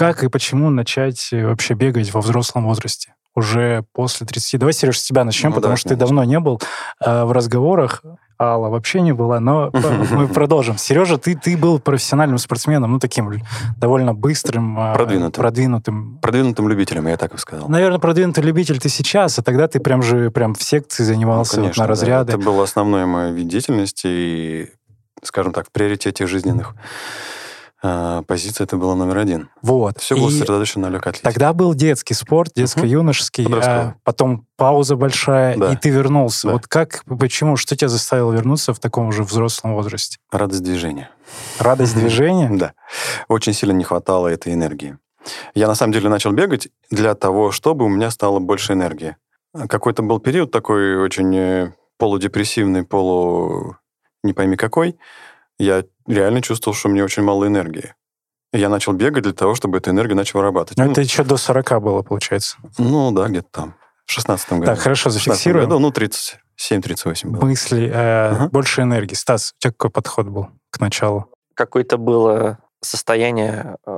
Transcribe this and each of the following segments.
как и почему начать э, вообще бегать во взрослом возрасте? Уже после 30. Давай, Сереж, с тебя начнем, Ну потому да, что ты конечно. давно не был э, в разговорах. Алла вообще не была, но мы продолжим. Сережа, ты, ты был профессиональным спортсменом, ну, таким довольно быстрым, э, Продвинутым. продвинутым. Продвинутым любителем, я так и сказал. Наверное, продвинутый любитель ты сейчас, а тогда ты прям же прям в секции занимался Ну, вот на да. разряды. Это был основной мой вид деятельности, и, скажем так, в приоритете жизненных э, позиций это было номер один. Вот. Все было сосредоточено на легкой атлетике. Тогда был детский спорт, детско-юношеский, а потом пауза большая, Да. и ты вернулся. Да. Вот как, почему, что тебя заставило вернуться в таком уже взрослом возрасте? Радость движения. Радость движения? Да. Очень сильно не хватало этой энергии. Я на самом деле начал бегать для того, чтобы у меня стало больше энергии. Какой-то был период такой очень э, полудепрессивный, полу не пойми какой. Я реально чувствовал, что мне очень мало энергии. И Я начал бегать для того, чтобы эту энергию начал вырабатывать. Ну, Ну, это еще до 40 было, получается. ну да, где-то там. В 16 году. Так, хорошо, В 16 зафиксируем. году, ну, 37-38 было. Мысли, э, Ага. больше энергии. Стас, у тебя какой подход был к началу? Какое-то было состояние э,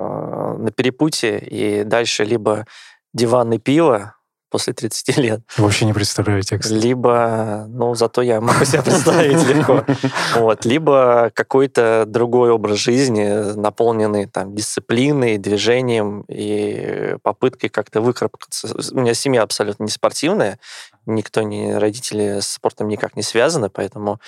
на перепутье, и дальше либо диван и пиво после 30 лет, Вообще не представляю текст. либо, ну, зато я могу себе представить легко, вот, либо какой-то другой образ жизни, наполненный там дисциплиной, движением и попыткой как-то выкарабкаться. У меня семья абсолютно не спортивная, никто не родители с спортом никак не связаны, поэтому,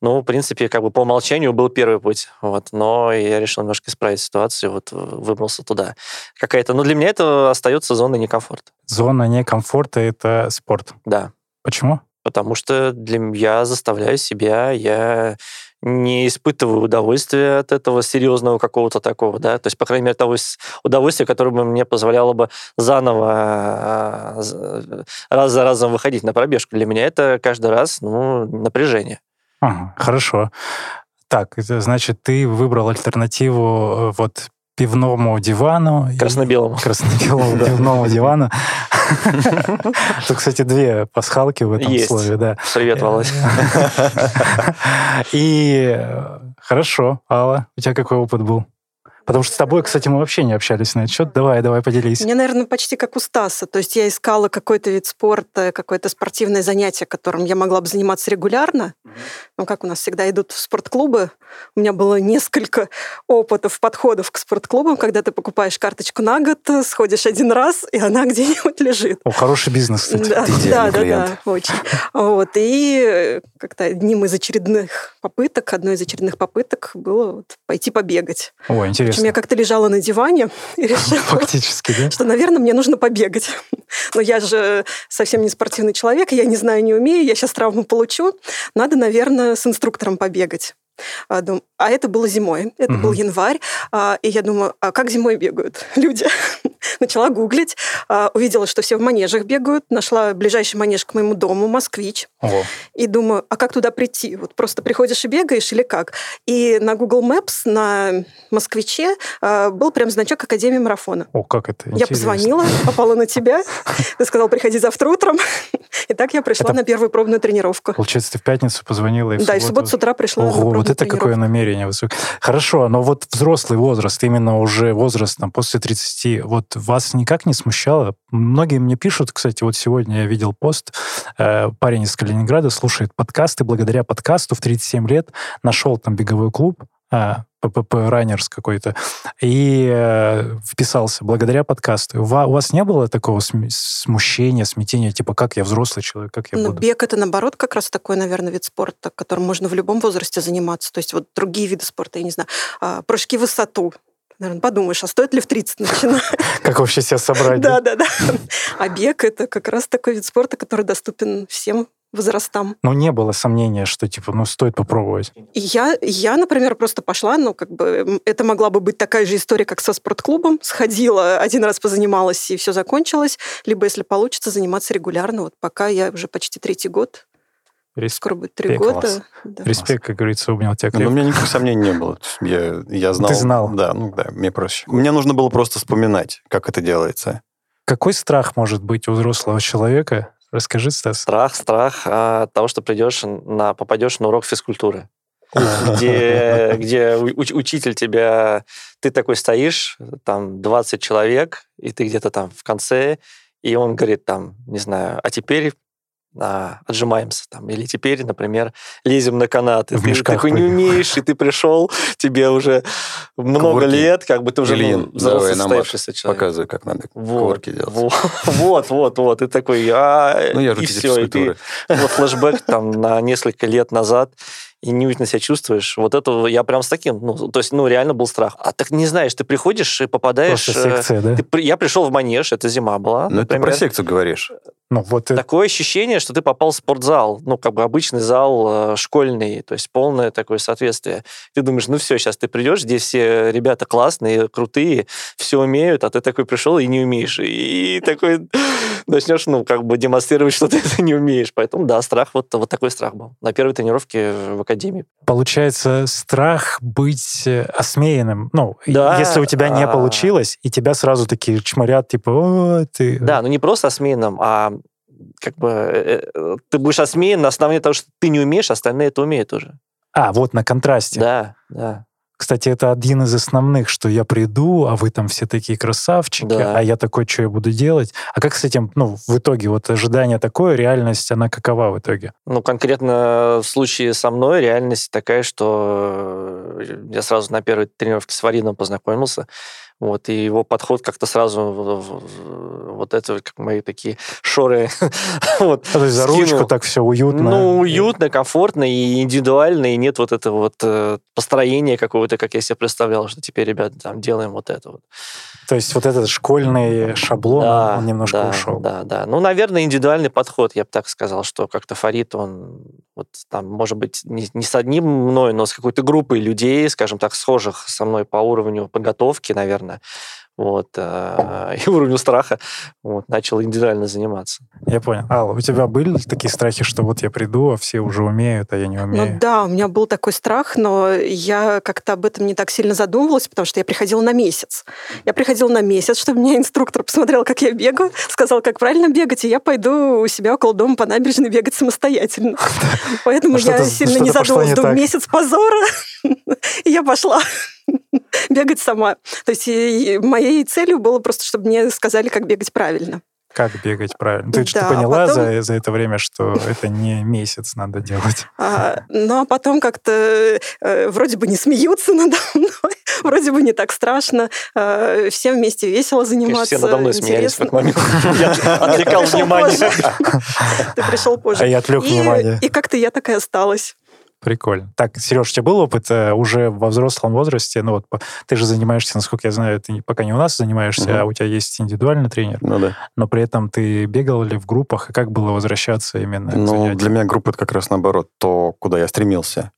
ну, в принципе, как бы по умолчанию был первый путь, вот, но я решил немножко исправить ситуацию, вот, выбрался туда. Какая-то, ну, для меня это остается зоной некомфорта, Зона некомфорта — это спорт. да. Почему? Потому что для я заставляю себя, я не испытываю удовольствия от этого серьезного какого-то такого, да, то есть, по крайней мере, того удовольствия, которое бы мне позволяло бы заново а, раз за разом выходить на пробежку. Для меня это каждый раз, ну, напряжение. Ага, хорошо. Так, значит, ты выбрал альтернативу э, вот пивному дивану. и- Красно-белому. красно-белому пивному дивану. Тут, кстати, две пасхалки в этом Есть. слове, да. Привет, Володь. И э, хорошо, Алла, у тебя какой опыт был? Потому что с тобой, кстати, мы вообще не общались на этот счет. Давай, давай, поделись. Мне, наверное, почти как у Стаса. То есть я искала какой-то вид спорта, какое-то спортивное занятие, которым я могла бы заниматься регулярно. Ну, как у нас всегда идут в спортклубы. У меня было несколько опытов, подходов к спортклубам, когда ты покупаешь карточку на год, сходишь один раз, и она где-нибудь лежит. О, хороший бизнес, кстати. Да, Ты да, идеальный да, клиент. да, очень. Вот. И как-то одним из очередных попыток, одной из очередных попыток было вот пойти побегать. О, Причем интересно. я как-то лежала на диване и решила, Фактически, да? что, наверное, мне нужно побегать. Но я же совсем не спортивный человек, я не знаю, не умею, я сейчас травму получу. Надо, наверное, с инструктором побегать. А, а это было зимой, это был Мгм. январь, а, и я думаю, а как зимой бегают люди? Начала гуглить, а, увидела, что все в манежах бегают, нашла ближайший манеж к моему дому, москвич, О, и думаю, а как туда прийти? Вот просто приходишь и бегаешь или как? И на Google Maps, на москвиче был прям значок Академии марафона. о, как это Я интересно. позвонила, попала на тебя. Ты сказал, приходи завтра утром. И так я пришла Это- на первую пробную тренировку. Получается, ты в пятницу позвонила, и в Да, и в субботу с утра пришла на Ого, пробную вот это какое намерение высокое. Хорошо, но вот взрослый возраст, именно уже возраст там, после 30, вот вас никак не смущало? Многие мне пишут, кстати, вот сегодня я видел пост, э, парень из Калининграда слушает подкасты, благодаря подкасту в 37 лет нашел там беговой клуб, а, ППП Раннерс какой-то, и э, вписался благодаря подкасту. У ва- у вас не было такого см- смущения, смятения, типа, как я взрослый человек, как я Ну, буду? бег это наоборот как раз такой, наверное, вид спорта, которым можно в любом возрасте заниматься. То есть вот другие виды спорта, я не знаю, а, прыжки в высоту. Наверное, подумаешь, а стоит ли в 30 начинать? Как вообще себя собрать? Да, да, да. А бег это как раз такой вид спорта, который доступен всем возрастам. Но не было сомнения, что, типа, ну, стоит попробовать. Я, я, например, просто пошла, ну, как бы, это могла бы быть такая же история, как со спортклубом. Сходила, один раз позанималась, и все закончилось. Либо, если получится, заниматься регулярно. Вот пока я уже почти третий год, Рес- скоро будет три года. Да. Респект, как говорится, обнял тебя Ну, крепко. у меня никаких сомнений не было. Я, я знал. знал? Да, ну да, мне проще. Мне нужно было просто вспоминать, как это делается. Какой страх может быть у взрослого человека? Расскажи, Стас. Страх, страх а, от того, что придешь на, попадешь на урок физкультуры. где, где уч- учитель тебя... Ты такой стоишь, там 20 человек, и ты где-то там в конце, и он говорит там, не знаю, а теперь а, отжимаемся там. Или теперь, например, лезем на канат. И В ты такой не умеешь, и ты пришел, тебе уже много лет, как бы ты уже Ильин, ну, взрослый состоявшийся человек. Показывай, как надо Вот, кувырки делать. вот, вот, вот, вот. И такой, а, Ну, я и все, и ты вот флешбэк там на несколько лет назад, и неуютно себя чувствуешь. Вот это я прям с таким, ну, то есть, ну, реально был страх. А так не знаешь, ты приходишь и попадаешь... Просто э, секция, да? ты я пришел в манеж, это зима была, Ну, например. про секцию говоришь. Ну, вот это- Такое ощущение, что ты попал в спортзал, ну, как бы обычный зал э, школьный, то есть полное такое соответствие. Ты думаешь, ну все, сейчас ты придешь, здесь все ребята классные, крутые, все умеют, а ты такой пришел и не умеешь. И такой начнешь, ну, как бы демонстрировать, что ты это не умеешь. Поэтому, да, страх, вот, вот такой страх был. На первой тренировке в академии. получается страх быть э, осмеянным. Ну, Да, если у тебя не а. получилось, и тебя сразу такие чморят, типа, о, ты... Да, ну не просто осмеянным, а как бы э, э, ты будешь осмеян на основании того, что ты не умеешь, остальные это умеют уже. А, вот на контрасте. Да, да. Кстати, это один из основных, что я приду, а вы там все такие красавчики, Да. а я такой, что я буду делать? А как с этим, ну, в итоге, вот ожидание такое, реальность, она какова в итоге? Ну, конкретно в случае со мной реальность такая, что я сразу на первой тренировке с Варидом познакомился, вот, и его подход как-то сразу вот это, как мои такие шоры, вот, А, то есть за ручку так все уютно. Ну, уютно, комфортно и индивидуально, и нет вот этого вот э, построения какого-то, как я себе представлял, что теперь, ребята, там делаем вот это вот. То есть вот этот школьный шаблон, Да, он немножко да, ушел. Да, да. Ну, наверное, индивидуальный подход, я бы так сказал, что как-то Фарид, он вот там, может быть, не, не с одним мной, но с какой-то группой людей, скажем так, схожих со мной по уровню подготовки, наверное, вот, э, и уровню страха, вот, начал индивидуально заниматься. Я понял. Алла, у тебя были такие страхи, что вот я приду, а все уже умеют, а я не умею? Ну да, у меня был такой страх, но я как-то об этом не так сильно задумывалась, потому что я приходила на месяц. Я приходила на месяц, чтобы меня инструктор посмотрел, как я бегаю, сказал, как правильно бегать, и я пойду у себя около дома по набережной бегать самостоятельно. Поэтому А я сильно не задумывалась. Думаю, месяц позора, и я пошла бегать сама. То есть моей целью было просто, чтобы мне сказали, как бегать правильно. Как бегать правильно? Ты что Да, поняла потом- за, за это время, что это не месяц надо делать? А, ну, а потом как-то э, вроде бы не смеются надо мной, вроде бы не так страшно, э, всем вместе весело Конечно, заниматься. все надо мной смеялись в этот момент. Я отвлекал внимание. Ты пришел позже. А я отвлек И- внимание. И как-то я такая осталась. Прикольно. Так, Сереж, у тебя был опыт э, уже во взрослом возрасте? Ну вот, ты же занимаешься, насколько я знаю, ты пока не у нас занимаешься, Мгм. а у тебя есть индивидуальный тренер, Ну да. но при этом ты бегал ли в группах, и как было возвращаться именно Ну, для меня группа это как раз наоборот, то, куда я стремился.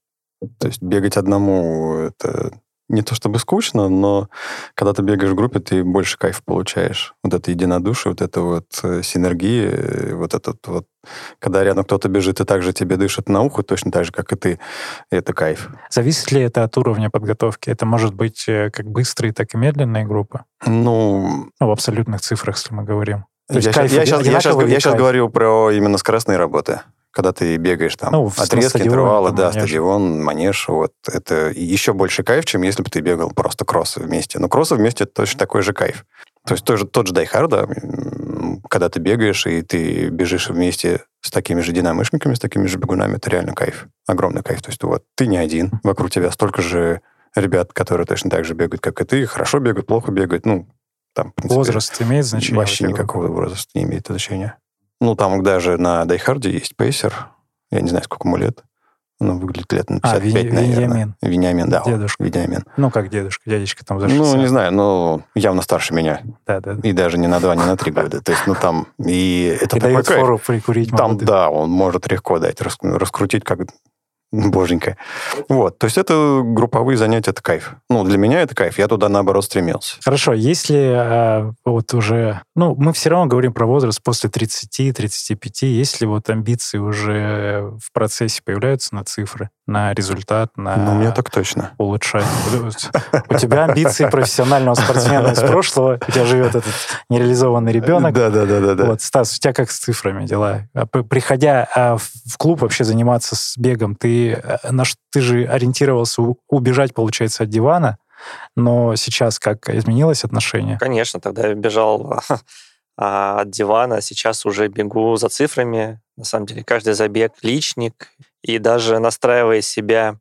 То есть бегать одному это не то чтобы скучно, но когда ты бегаешь в группе, ты больше кайфа получаешь. Вот это единодушие, вот это вот э, синергия, э, вот этот вот... Когда рядом кто-то бежит и также тебе дышит на ухо, точно так же, как и ты, это кайф. Зависит ли это от уровня подготовки? Это может быть э, как быстрые, так и медленные группы? Ну, Ну, в абсолютных цифрах, если мы говорим. То я, кайф я щас- я одинаковый я кайф? говорю про именно скоростные работы. Когда ты бегаешь там Ну, отрезки, интервалы, да, манеж. стадион, манеж, вот это еще больше кайф, чем если бы ты бегал просто кроссы вместе. Но кроссы вместе это точно такой же кайф. То есть тоже, тот же Дайхард, да, когда ты бегаешь и ты бежишь вместе с такими же динамышниками, с такими же бегунами, это реально кайф. Огромный кайф. То есть вот ты не один, вокруг тебя столько же ребят, которые точно так же бегают, как и ты, хорошо бегают, плохо бегают, ну, там, в принципе, Возраст имеет значение? Вообще никакого возраста не имеет значения. Ну, там даже на Дайхарде есть пейсер. Я не знаю, сколько ему лет. Он выглядит лет на А, 55, Вини- наверное. Вениамин. Вениамин, да. Дедушка. Вениамин. Ну, как дедушка, дядечка там за Ну, 60. не знаю, но явно старше меня. Да, да. И даже не на два, не на три года. То есть, ну, там... И это И такой дает кайф. фору прикурить Там, молодым. да, он может легко дать, рас- раскрутить как боженька. Вот, то есть это групповые занятия, это кайф. Ну, для меня это кайф, я туда, наоборот, стремился. Хорошо, если а, вот уже... Ну, мы все равно говорим про возраст после 30-35. Если вот амбиции уже в процессе появляются на цифры, на результат, на Ну, у меня так точно. улучшать. У тебя амбиции профессионального спортсмена из прошлого, у тебя живет этот нереализованный ребенок. Да, да, да, да. Вот, Стас, у тебя как с цифрами дела? А Приходя а, в клуб вообще заниматься с бегом, ты, э, на, ты же ориентировался убежать, получается, от дивана, но сейчас как изменилось отношение? Конечно, тогда я бежал а, от дивана, а сейчас уже бегу за цифрами. На самом деле, каждый забег — личник. И даже настраивая себя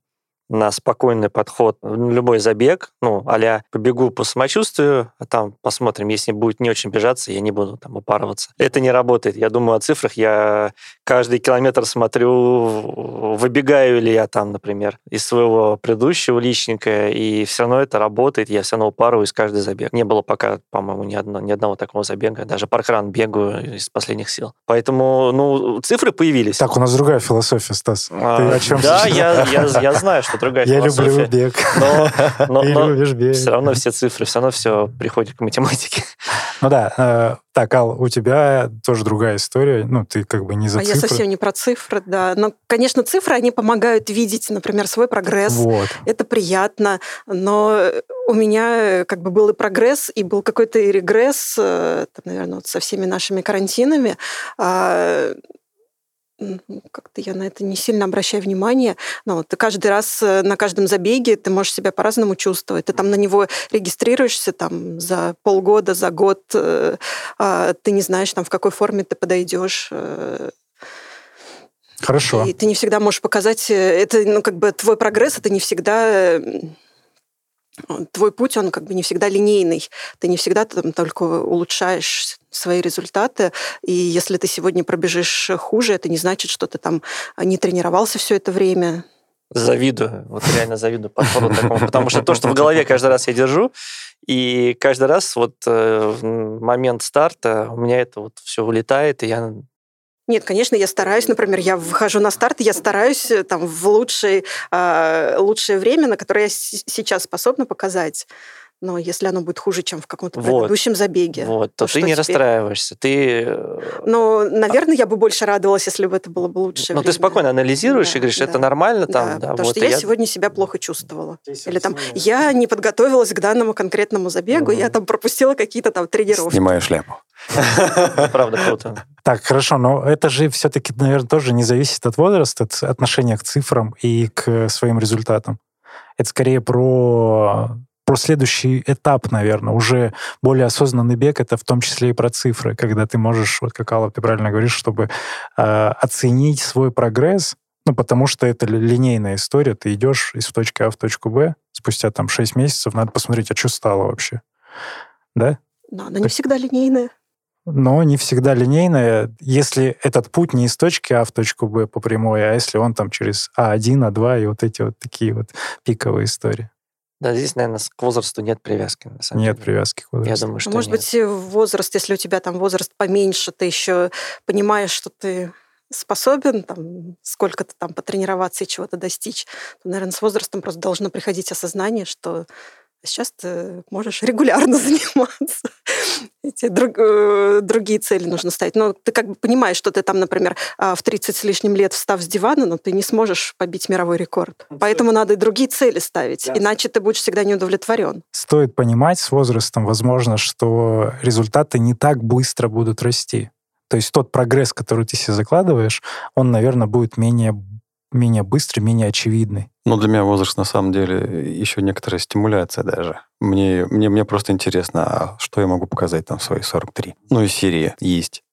на спокойный подход любой забег, ну, а побегу по самочувствию, а там посмотрим, если будет не очень бежаться, я не буду там упарываться. Это не работает. Я думаю о цифрах, я каждый километр смотрю, выбегаю ли я там, например, из своего предыдущего личника, и все равно это работает, я все равно упарываюсь каждый забег. Не было пока, по-моему, ни, одно, ни одного такого забега, даже паркран бегаю из последних сил. Поэтому, ну, цифры появились. Так, у нас другая философия, Стас. А, Ты о чем да, я, я, я знаю, что другая Я люблю бег. Но, но, Ты но любишь бег. все равно все цифры, все равно все приходит к математике. Ну да. э, Так, Ал, у тебя тоже другая история. Ну, ты как бы не за а я совсем не про цифры, да. Но, конечно, цифры, они помогают видеть, например, свой прогресс. Вот. Это приятно, но у меня как бы был и прогресс, и был какой-то и регресс, э, там, наверное, вот со всеми нашими карантинами. Как-то я на это не сильно обращаю внимание. Но вот ты каждый раз э, на каждом забеге ты можешь себя по-разному чувствовать. Ты там на него регистрируешься там за полгода, за год. э, а Ты не знаешь, там, в какой форме ты подойдешь. э, Хорошо. и ты не всегда можешь показать, э, это, ну, как бы твой прогресс, это не всегда твой путь, он как бы не всегда линейный. Ты не всегда там только улучшаешь свои результаты. И если ты сегодня пробежишь хуже, это не значит, что ты там не тренировался все это время. Завидую, вот реально завидую подходу такому, потому что то, что в голове каждый раз я держу, и каждый раз вот э, момент старта у меня это вот все улетает, и я Нет, конечно, я стараюсь, например, я выхожу на старт, я стараюсь э, там в лучшее, э, лучшее время, на которое я сейчас способна показать. Но если оно будет хуже, чем в каком-то Вот. предыдущем забеге, вот, то, то ты что не теперь? расстраиваешься, ты э, Но, наверное, я бы больше радовалась, если бы это было бы лучше. Ну, ты спокойно анализируешь Да, и говоришь, да. это нормально там, Да, да, потому вот. что и я, сегодня себя плохо чувствовала. Или там я не подготовилась к данному конкретному забегу, я там пропустила какие-то там тренировки. Снимаю шляпу. Правда, круто. Так, хорошо, но это же все-таки, наверное, тоже не зависит от возраста, от отношения к цифрам и к своим результатам. Это скорее про, про следующий этап, наверное, уже более осознанный бег, это в том числе и про цифры, когда ты можешь, вот как Алла, ты правильно говоришь, чтобы э, оценить свой прогресс, ну, потому что это ли- линейная история, ты идешь из точки А в точку Б, спустя там 6 месяцев, надо посмотреть, а что стало вообще, да? Но она не всегда линейная. но не всегда линейная, если этот путь не из точки А в точку Б по прямой, а если он там через А1, А2 и вот эти вот такие вот пиковые истории. Да, здесь, наверное, к возрасту нет привязки, на самом Нет деле. привязки к возрасту. Я думаю, что Ну, Может нет. быть, возраст, если у тебя там возраст поменьше, ты еще понимаешь, что ты способен там сколько-то там потренироваться и чего-то достичь, то, наверное, с возрастом просто должно приходить осознание, что сейчас ты можешь регулярно заниматься. Эти друг- э, другие цели нужно ставить. Но ты как бы понимаешь, что ты там, например, а, в 30 с лишним лет встав с дивана, но ты не сможешь побить мировой рекорд. Поэтому надо и другие цели ставить, иначе ты будешь всегда не удовлетворен. Стоит понимать с возрастом, возможно, что результаты не так быстро будут расти. То есть тот прогресс, который ты себе закладываешь, он, наверное, будет менее, менее быстрый, менее очевидный. Ну, для меня возраст, на самом деле, еще некоторая стимуляция даже. Мне, мне, мне просто интересно, а что я могу показать там в свои 43? Ну, из серии есть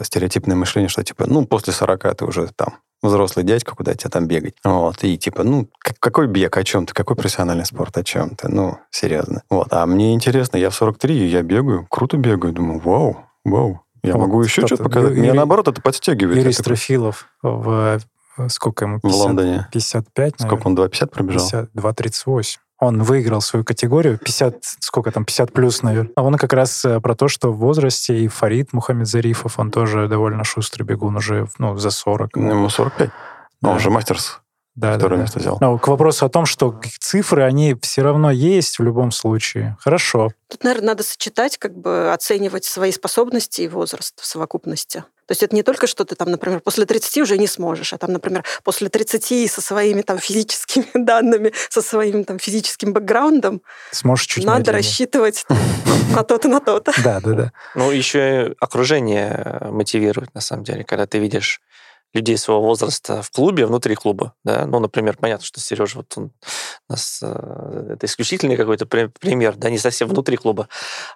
стереотипное мышление, что, типа, ну, после 40 ты уже там взрослый дядька, куда тебе там бегать. Вот, и типа, ну, какой бег, о чем ты, какой профессиональный спорт, о чем ты, ну, серьезно. Вот, а мне интересно, я в 43, и я бегаю, круто бегаю, думаю, вау, вау, я Вот могу еще что-то показать. Меня, наоборот, это подстегивает. Юрий Строфилов в сколько ему? в Лондоне. 55, Сколько он, 2,50 пробежал? 50, 2.38. Он выиграл свою категорию, 50, сколько там, 50 плюс, наверное. А он как раз э, про то, что в возрасте и Фарид Мухаммедзарифов, он тоже довольно шустрый бегун, уже ну, за 40. Ну, Ему 45. Ну, Да. он же мастерс. Да, да, второе да. место взял. Но к вопросу о том, что цифры, они все равно есть в любом случае. Хорошо. Тут, наверное, надо сочетать, как бы оценивать свои способности и возраст в совокупности. То есть это не только что ты там, например, после 30 уже не сможешь, а там, например, после 30 со своими там физическими данными, со своим там физическим бэкграундом Сможешь чуть надо медленнее. рассчитывать на то-то, на то-то. Да, да, да. Ну, еще и окружение мотивирует, на самом деле, когда ты видишь людей своего возраста в клубе, внутри клуба, да, ну, например, понятно, что Сережа, вот он у нас, э, это исключительный какой-то при- пример, да, не совсем внутри клуба,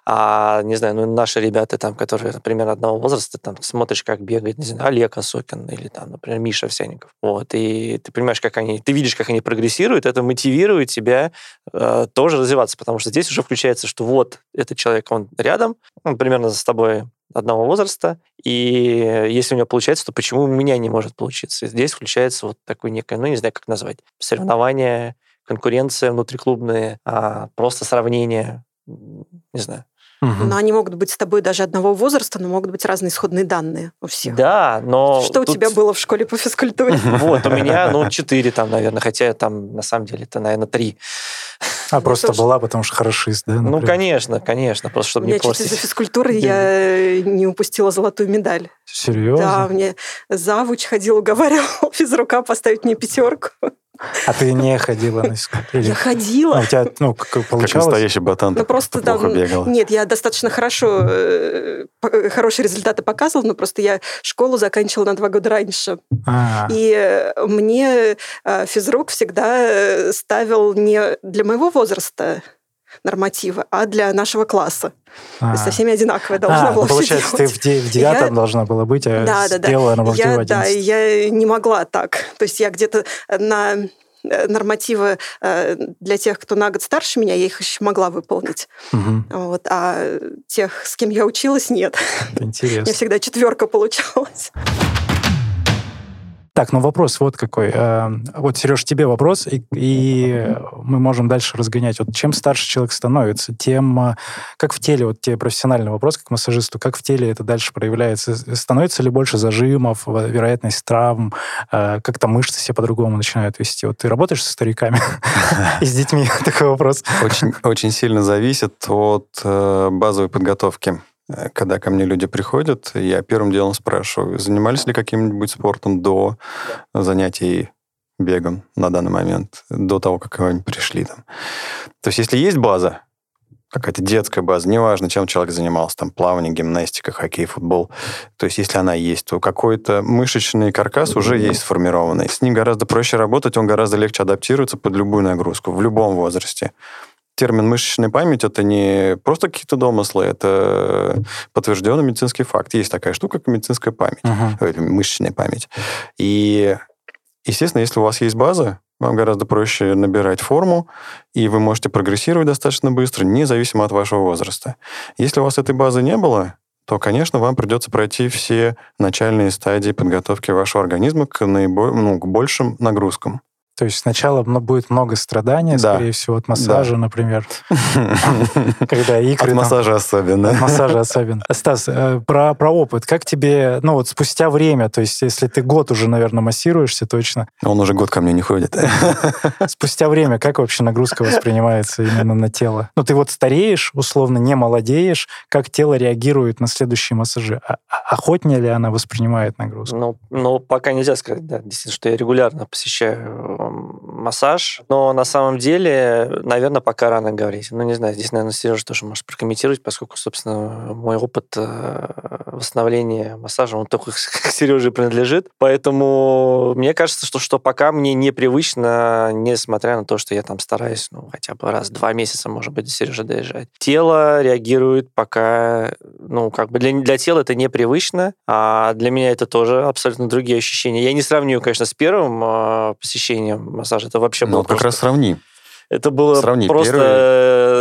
а, не знаю, ну, наши ребята там, которые, например, одного возраста, там, смотришь, как бегает, не знаю, Олег Осокин или там, например, Миша Овсяников, вот, и ты понимаешь, как они, ты видишь, как они прогрессируют, это мотивирует тебя э, тоже развиваться, потому что здесь уже включается, что вот этот человек, он рядом, он примерно с тобой одного возраста, и если у него получается, то почему у меня не может получиться? И здесь включается вот такое некое, ну, не знаю, как назвать, соревнование, конкуренция внутриклубная, а, просто сравнение, не знаю. Мгм. Но они могут быть с тобой даже одного возраста, но могут быть разные исходные данные у всех. Да, но... Что у тут- тебя было в школе по физкультуре? Вот, у меня, ну, четыре там, наверное, хотя там, на самом деле, это, наверное, три. А просто тоже. была, потому что хорошист, да? Ну, например? конечно, конечно, просто чтобы не из-за портить. физкультуры я не упустила золотую медаль. Серьезно? Да, мне завуч ходил, уговаривал физрука поставить мне пятерку. А ты не ходила на физкультуру? Я А ходила. у тебя, ну, как Как получалось? настоящий ботан, Ну просто там... плохо бегала. Нет, я достаточно хорошо, э, по- хорошие результаты показывала, но просто я школу заканчивала на два года раньше. А, И э, мне э, физрук всегда э, ставил не для моего возраста нормативы, а для нашего класса. То есть а. со всеми одинаковая должна А, была ну, получается, все ты делать. в, де- в девятом Я- должна была быть, а Да, да, да. сделала она в Я, да, 11. я не могла так. То есть я где-то на э, нормативы э, для тех, кто на год старше меня, я их еще могла выполнить. Мгм. Вот, а тех, с кем я училась, нет. Это У Интересно. меня всегда четверка получалась. Так, ну вопрос вот какой. Э, Вот, Сереж, тебе вопрос, и, и мы можем дальше разгонять. Вот чем старше человек становится, тем, э, как в теле, вот тебе профессиональный вопрос, как массажисту, как в теле это дальше проявляется? Становится ли больше зажимов, вероятность травм, э, как-то мышцы себя по-другому начинают вести? Вот ты работаешь со стариками и с детьми? Такой вопрос. Очень, сильно зависит от базовой подготовки. Э, Когда ко мне люди приходят, я первым делом спрашиваю, занимались ли каким-нибудь спортом до занятий бегом на данный момент, до того, как они пришли там. То есть если есть база, какая-то детская база, неважно, чем человек занимался, там плавание, гимнастика, хоккей, футбол. То есть если она есть, то какой-то мышечный каркас уже есть сформированный. С ним гораздо проще работать, он гораздо легче адаптируется под любую нагрузку в любом возрасте. Термин мышечная память это не просто какие-то домыслы, это подтвержденный медицинский факт. Есть такая штука, как медицинская память, э, мышечная память. И, естественно, если у вас есть база, вам гораздо проще набирать форму, и вы можете прогрессировать достаточно быстро, независимо от вашего возраста. Если у вас этой базы не было, то, конечно, вам придется пройти все начальные стадии подготовки вашего организма к, наибо- ну, к большим нагрузкам. То есть сначала будет много страдания, Да. скорее всего, от массажа, например, когда икры... От массажа особенно. От массажа особенно. Стас, э, про, про опыт. Как тебе, ну вот спустя время, то есть если ты год уже, наверное, массируешься точно, Он уже год ко мне не ходит. спустя время как вообще нагрузка воспринимается именно на тело? Ну ты вот стареешь, условно не молодеешь, как тело реагирует на следующие массажи? А- а- охотнее ли она воспринимает нагрузку? Ну, ну, пока нельзя сказать, да, действительно, что я регулярно посещаю м, массаж, но на самом деле, наверное, пока рано говорить. Ну, не знаю, здесь, наверное, Сережа тоже может прокомментировать, поскольку, собственно, мой опыт э, восстановления массажа, он только к Сереже принадлежит. Поэтому мне кажется, что, что пока мне непривычно, несмотря на то, что я там стараюсь, ну, хотя бы раз в два месяца, может быть, до Сережи доезжать. Тело реагирует пока, ну, как бы для, для тела это непривычно, а для меня это тоже абсолютно другие ощущения. Я не сравню, конечно, с первым э, посещением массажа. Это вообще Ну, было вот как просто- раз сравни. это было Сравни просто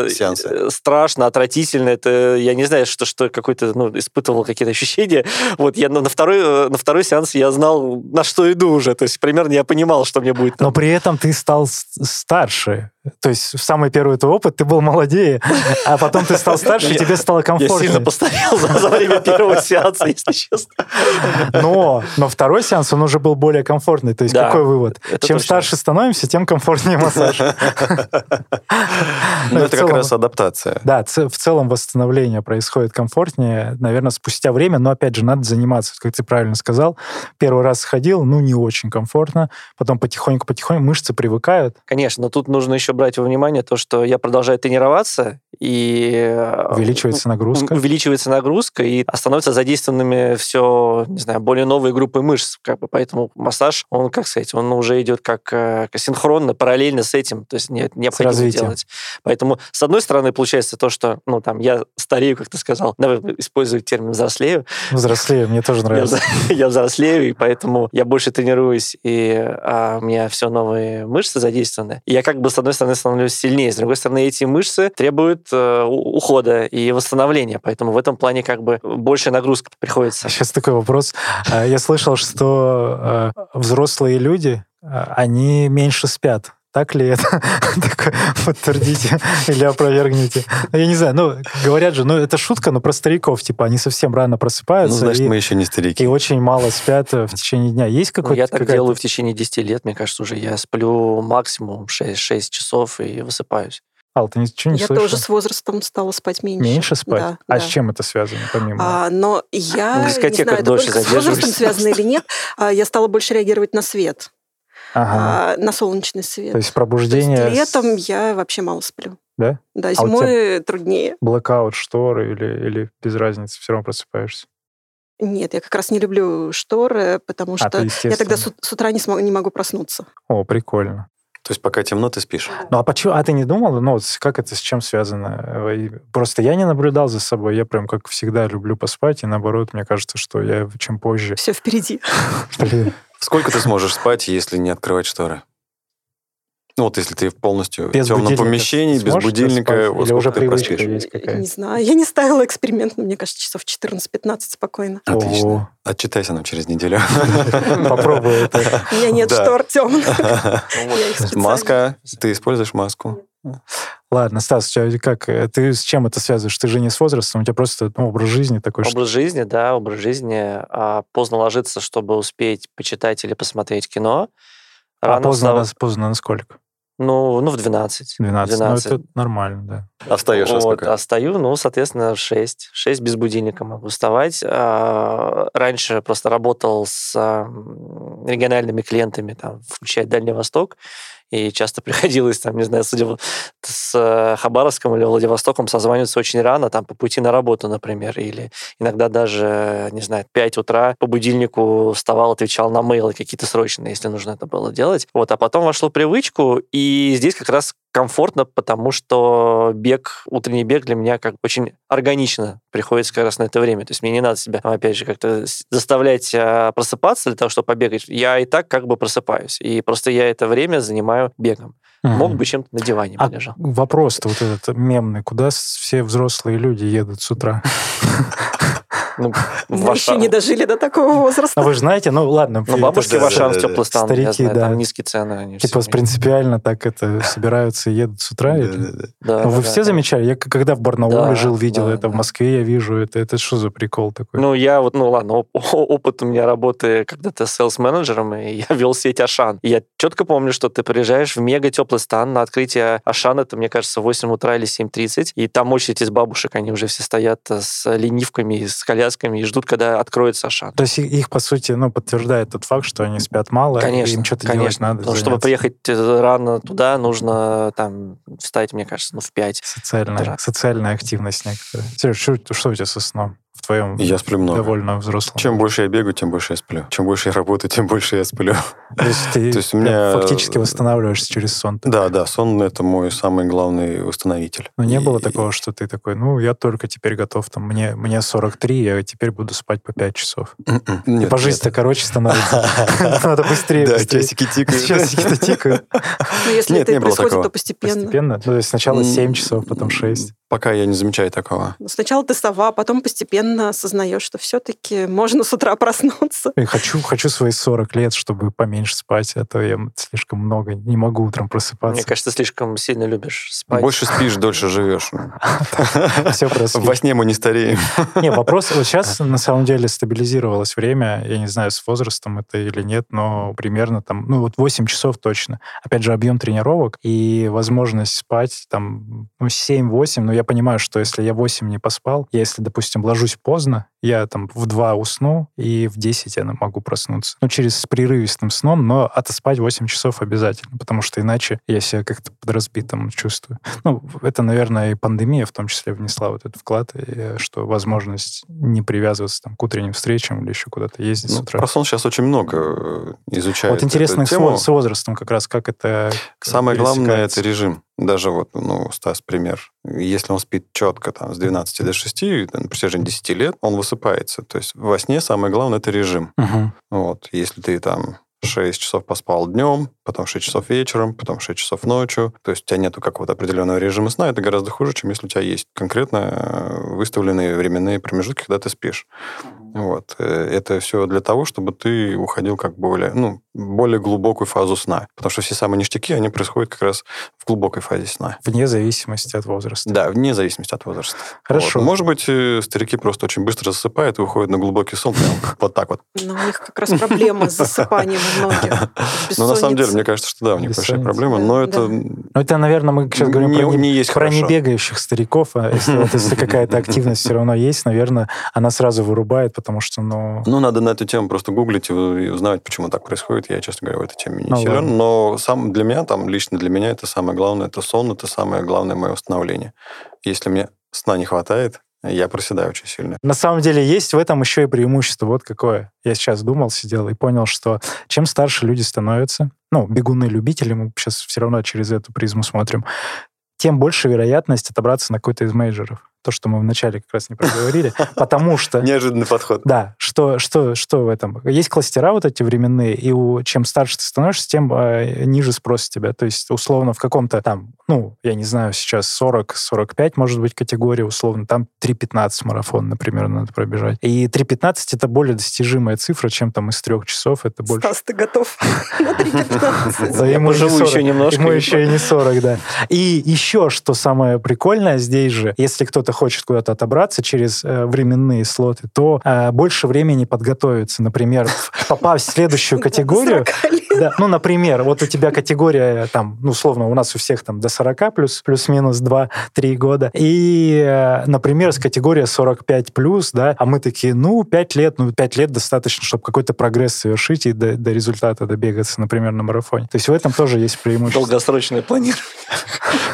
э, сеансы. э, страшно, отвратительно. Это я не знаю, что что какой-то ну испытывал какие-то ощущения. Вот я на, на второй э, на второй сеанс я знал на что иду уже, то есть примерно я понимал, что мне будет. Но там. при этом ты стал старше. То есть в самый первый твой опыт ты был молодее, а потом ты стал старше, и тебе стало Я сильно комфортнее. постарел за, за время первого сеанса, если честно. Но, но второй сеанс, он уже был более комфортный. То есть Да, какой вывод? Чем точно. старше становимся, тем комфортнее массаж. Ну, это как как целом- раз адаптация. Да, в целом восстановление происходит комфортнее, наверное, спустя время, но опять же, надо заниматься, как ты правильно сказал. Первый раз сходил, ну, не очень комфортно, потом потихоньку-потихоньку мышцы привыкают, Конечно, но тут нужно еще брать во внимание то, что я продолжаю тренироваться, и... э, увеличивается нагрузка. увеличивается нагрузка, и становятся задействованными все, не знаю, более новые группы мышц. Как бы, поэтому массаж, он, как сказать, он уже идет как, э, синхронно, параллельно с этим. То есть нет, необходимо делать. Поэтому, с одной стороны, получается то, что, ну, там, я старею, как ты сказал, давай использую термин взрослею, Взрослее, мне тоже нравится. я взрослею, и поэтому я больше тренируюсь, и а, у меня все новые мышцы задействованы. И я как бы, с одной стороны, становлюсь сильнее, с другой стороны, эти мышцы требуют э, ухода и восстановления, поэтому в этом плане как бы большая нагрузка приходится. Сейчас такой вопрос. А, Я слышал, что э, взрослые люди, э, они меньше спят. Так ли это? Такое Подтвердите или опровергните. Ну, Я не знаю, ну, говорят же, ну, это шутка, но про стариков, типа, они совсем рано Ну, просыпаются значит, и, мы еще не и старики. очень мало спят э, в течение дня. Есть Ну, какой-то... я так какая-то- делаю в течение 10 лет, мне кажется, уже я сплю максимум 6, 6 часов и высыпаюсь. Ал, ты ничего не Я слышал? тоже с возрастом стала спать меньше. Меньше спать? Да, а да. с чем это связано, помимо... А, но я не знаю, это только с возрастом связано или нет, а, я стала больше реагировать на свет, Ага. а, на солнечный свет. То есть То есть пробуждение... летом с- я вообще мало сплю. Да? Да, А зимой труднее. Блокаут, шторы или, или без разницы, все равно просыпаешься? Нет, я как раз не люблю шторы, потому А, что ты, я тогда с, с утра не, смогу, не могу проснуться. О, прикольно. То есть пока темно, ты спишь. Ну, а почему? А ты не думал, ну, как это с чем связано? Э, Просто я не наблюдал за собой. Я прям, как всегда, люблю поспать, и наоборот, мне кажется, что я чем позже... Все впереди. Блин, Сколько ты сможешь спать, если не открывать шторы? Ну вот если ты полностью без в темном помещении, без будильника, спать? вот Или сколько уже ты проспишь? есть Не знаю, я не ставила эксперимент, но мне кажется, часов 14-15 спокойно. Отлично. Отчитайся нам через неделю. О, Попробуй это. У меня нет штор темных. Маска. Ты используешь маску? Ладно, Стас, у тебя как? э, Ты с чем это связываешь? Ты же не с возрастом, у тебя просто ну, образ жизни такой, что... Образ жизни, да, образ жизни. А, поздно ложиться, чтобы успеть почитать или посмотреть кино. А Рано поздно, встав- поздно на сколько? Ну, ну, в 12. 12. 12. Ну, это нормально, да. А встаешь во Вот, сколько? а стою, ну, соответственно, в 6. 6 без будильника могу вставать. А, Раньше просто работал с а, региональными клиентами, там, включая Дальний Восток, и часто приходилось, там, не знаю, судя по- с э, Хабаровском или Владивостоком созваниваться очень рано, там, по пути на работу, например, или иногда даже, не знаю, 5 утра по будильнику вставал, отвечал на мейлы какие-то срочные, если нужно это было делать. Вот, а потом вошло привычку, и здесь как раз комфортно, потому что бег, утренний бег для меня как очень органично приходится как раз на это время. То есть мне не надо себя, опять же, как-то заставлять а, просыпаться для того, чтобы побегать. Я и так как бы просыпаюсь. И просто я это время занимаю бегом. Мог Мгм. бы чем-то на диване А полежал. вопрос-то вот этот мемный. Куда все взрослые люди едут с утра? Ну, Мы еще не дожили до такого Ну, возраста. вы же знаете, ну, ладно. Ну, бабушки с- в Ашан, в да, теплый стан, я Старики, знаю, да. там низкие цены. Они Типа все принципиально так это собираются и едут с утра? Да, Ну, вы да, все да. замечали? Я когда в Барнауле Да, жил, видел да, это, в. Москве я вижу это. Это что за прикол такой? Ну, я вот, ну ладно, оп- опыт у меня работы когда-то селс-менеджером, и я вел сеть Ашан. И я четко помню, что ты приезжаешь в мега теплый стан на открытие Ашан, это, мне кажется, 8 утра или 7.30, и там очередь из бабушек, они уже все стоят э, с ленивками, и с колясками, и ждут, когда откроется Ашан. То есть и- их, по сути, ну, подтверждает тот факт, что они спят мало, и Конечно, им что-то делать конечно. надо. Потому что, чтобы приехать э, рано туда, нужно там встать, мне кажется, ну, в 5. Социальная, Да. социальная активность некоторая. Сереж, что, что у тебя со сном в твоем Я сплю много. довольно взрослом? Чем больше я бегаю, тем больше я сплю. Чем больше я работаю, тем больше я сплю. То есть ты То есть у меня- фактически восстанавливаешься через сон. Да, да, сон — это мой самый главный восстановитель. Но не И- было такого, что ты такой, ну, я только теперь готов, там, мне, мне 43, я теперь буду спать по 5 часов. М-м. Нет, По жизни-то короче становится. Надо быстрее. Да, часики тикают. Часики-то тикают. Но если Нет, это не было происходит, такого. то постепенно. Постепенно. Ну, то есть сначала М, 7 часов, потом 6. Пока я не замечаю такого. Ну, Сначала ты сова, потом постепенно осознаешь, что все-таки можно с утра проснуться. И хочу, хочу свои 40 лет, чтобы поменьше спать, а то я слишком много не могу утром просыпаться. Мне кажется, слишком сильно любишь спать. Больше спишь, дольше живешь. Все просто. Во сне мы не стареем. Не, вопрос, вот сейчас на самом деле стабилизировалось время, я не знаю, с возрастом это или нет, но примерно там, ну вот 8 часов точно. Опять же, объем тренировок и возможность спать там ну, 7-8, но я понимаю, что если я 8 не поспал, я если, допустим, ложусь поздно, я там в 2 усну, и в 10 я могу проснуться. Ну, через с прерывистым сном, но отоспать 8 часов обязательно, потому что иначе я себя как-то подразбитым чувствую. Ну, это, наверное, и пандемия в том числе внесла вот этот вклад, и, что возможность не привязываться там, к утренним встречам или еще куда-то ездить Ну, с утра. про сон сейчас очень много э, изучают. Вот интересно с, тему. с возрастом как раз, как это Самое главное это режим. Даже вот, ну, Стас, пример. Если он спит четко там с 12 до 6, на протяжении 10 лет, он высыпается. То есть во сне самое главное это режим. Мгм. Вот. Если ты там 6 часов поспал днем, потом 6 часов вечером, потом 6 часов ночью, то есть у тебя нету какого-то определенного режима сна, это гораздо хуже, чем если у тебя есть конкретно э, выставленные временные промежутки, когда ты спишь. Вот. Э, Это все для того, чтобы ты уходил как более, ну, более глубокую фазу сна. Потому что все самые ништяки, они происходят как раз в глубокой фазе сна. Вне зависимости от возраста. Да, вне зависимости от возраста. Хорошо. Вот. Может быть, э, старики просто очень быстро засыпают и уходят на глубокий сон прям вот так вот. Но у них как раз проблема с засыпанием у многих. Но на самом деле, мне кажется, что да, у них большая проблема. Но это Ну, это, наверное, мы сейчас говорим не, про, не, небегающих стариков, а если, вот, если какая-то активность все равно есть, наверное, она сразу вырубает, потому что, ну... Ну, надо на эту тему просто гуглить и узнавать, почему так происходит. Я, честно говоря, в этой теме не Ну, силен. ладно. Но сам для меня, там, лично для меня, это самое главное, это сон, это самое главное мое восстановление. Если мне сна не хватает, я проседаю очень сильно. На самом деле есть в этом еще и преимущество. Вот какое. Я сейчас думал, сидел и понял, что чем старше люди становятся, ну, бегуны-любители, мы сейчас все равно через эту призму смотрим, тем больше вероятность отобраться на какой-то из мейджоров. То, что мы вначале как раз не проговорили. Потому что... Неожиданный подход. Да, что, что, что в этом? Есть кластера вот эти временные, и у, чем старше ты становишься, тем э, ниже спрос тебя. То есть, условно, в каком-то там, ну, я не знаю, сейчас 40-45, может быть, категория, условно, там 3.15 марафон, например, надо пробежать. И 3.15 это более достижимая цифра, чем там из трех часов. Это больше... Стас, ты готов на 3.15? Да Я ему 40, еще немножко, Ему еще и не 40, да. И еще, что самое прикольное здесь же, если кто-то хочет куда-то отобраться через э, временные слоты, то э, больше времени подготовиться. Например, попав в следующую категорию, 40 лет. Да, ну, например, вот у тебя категория, там, ну, условно, у нас у всех там до 40 плюс, плюс-минус 2-3 года. И, э, например, с категория 45 плюс, да, а мы такие, ну, 5 лет, ну, 5 лет достаточно, чтобы какой-то прогресс совершить и до, до результата добегаться, например, на марафоне. То есть в этом тоже есть преимущество. Долгосрочное планирование.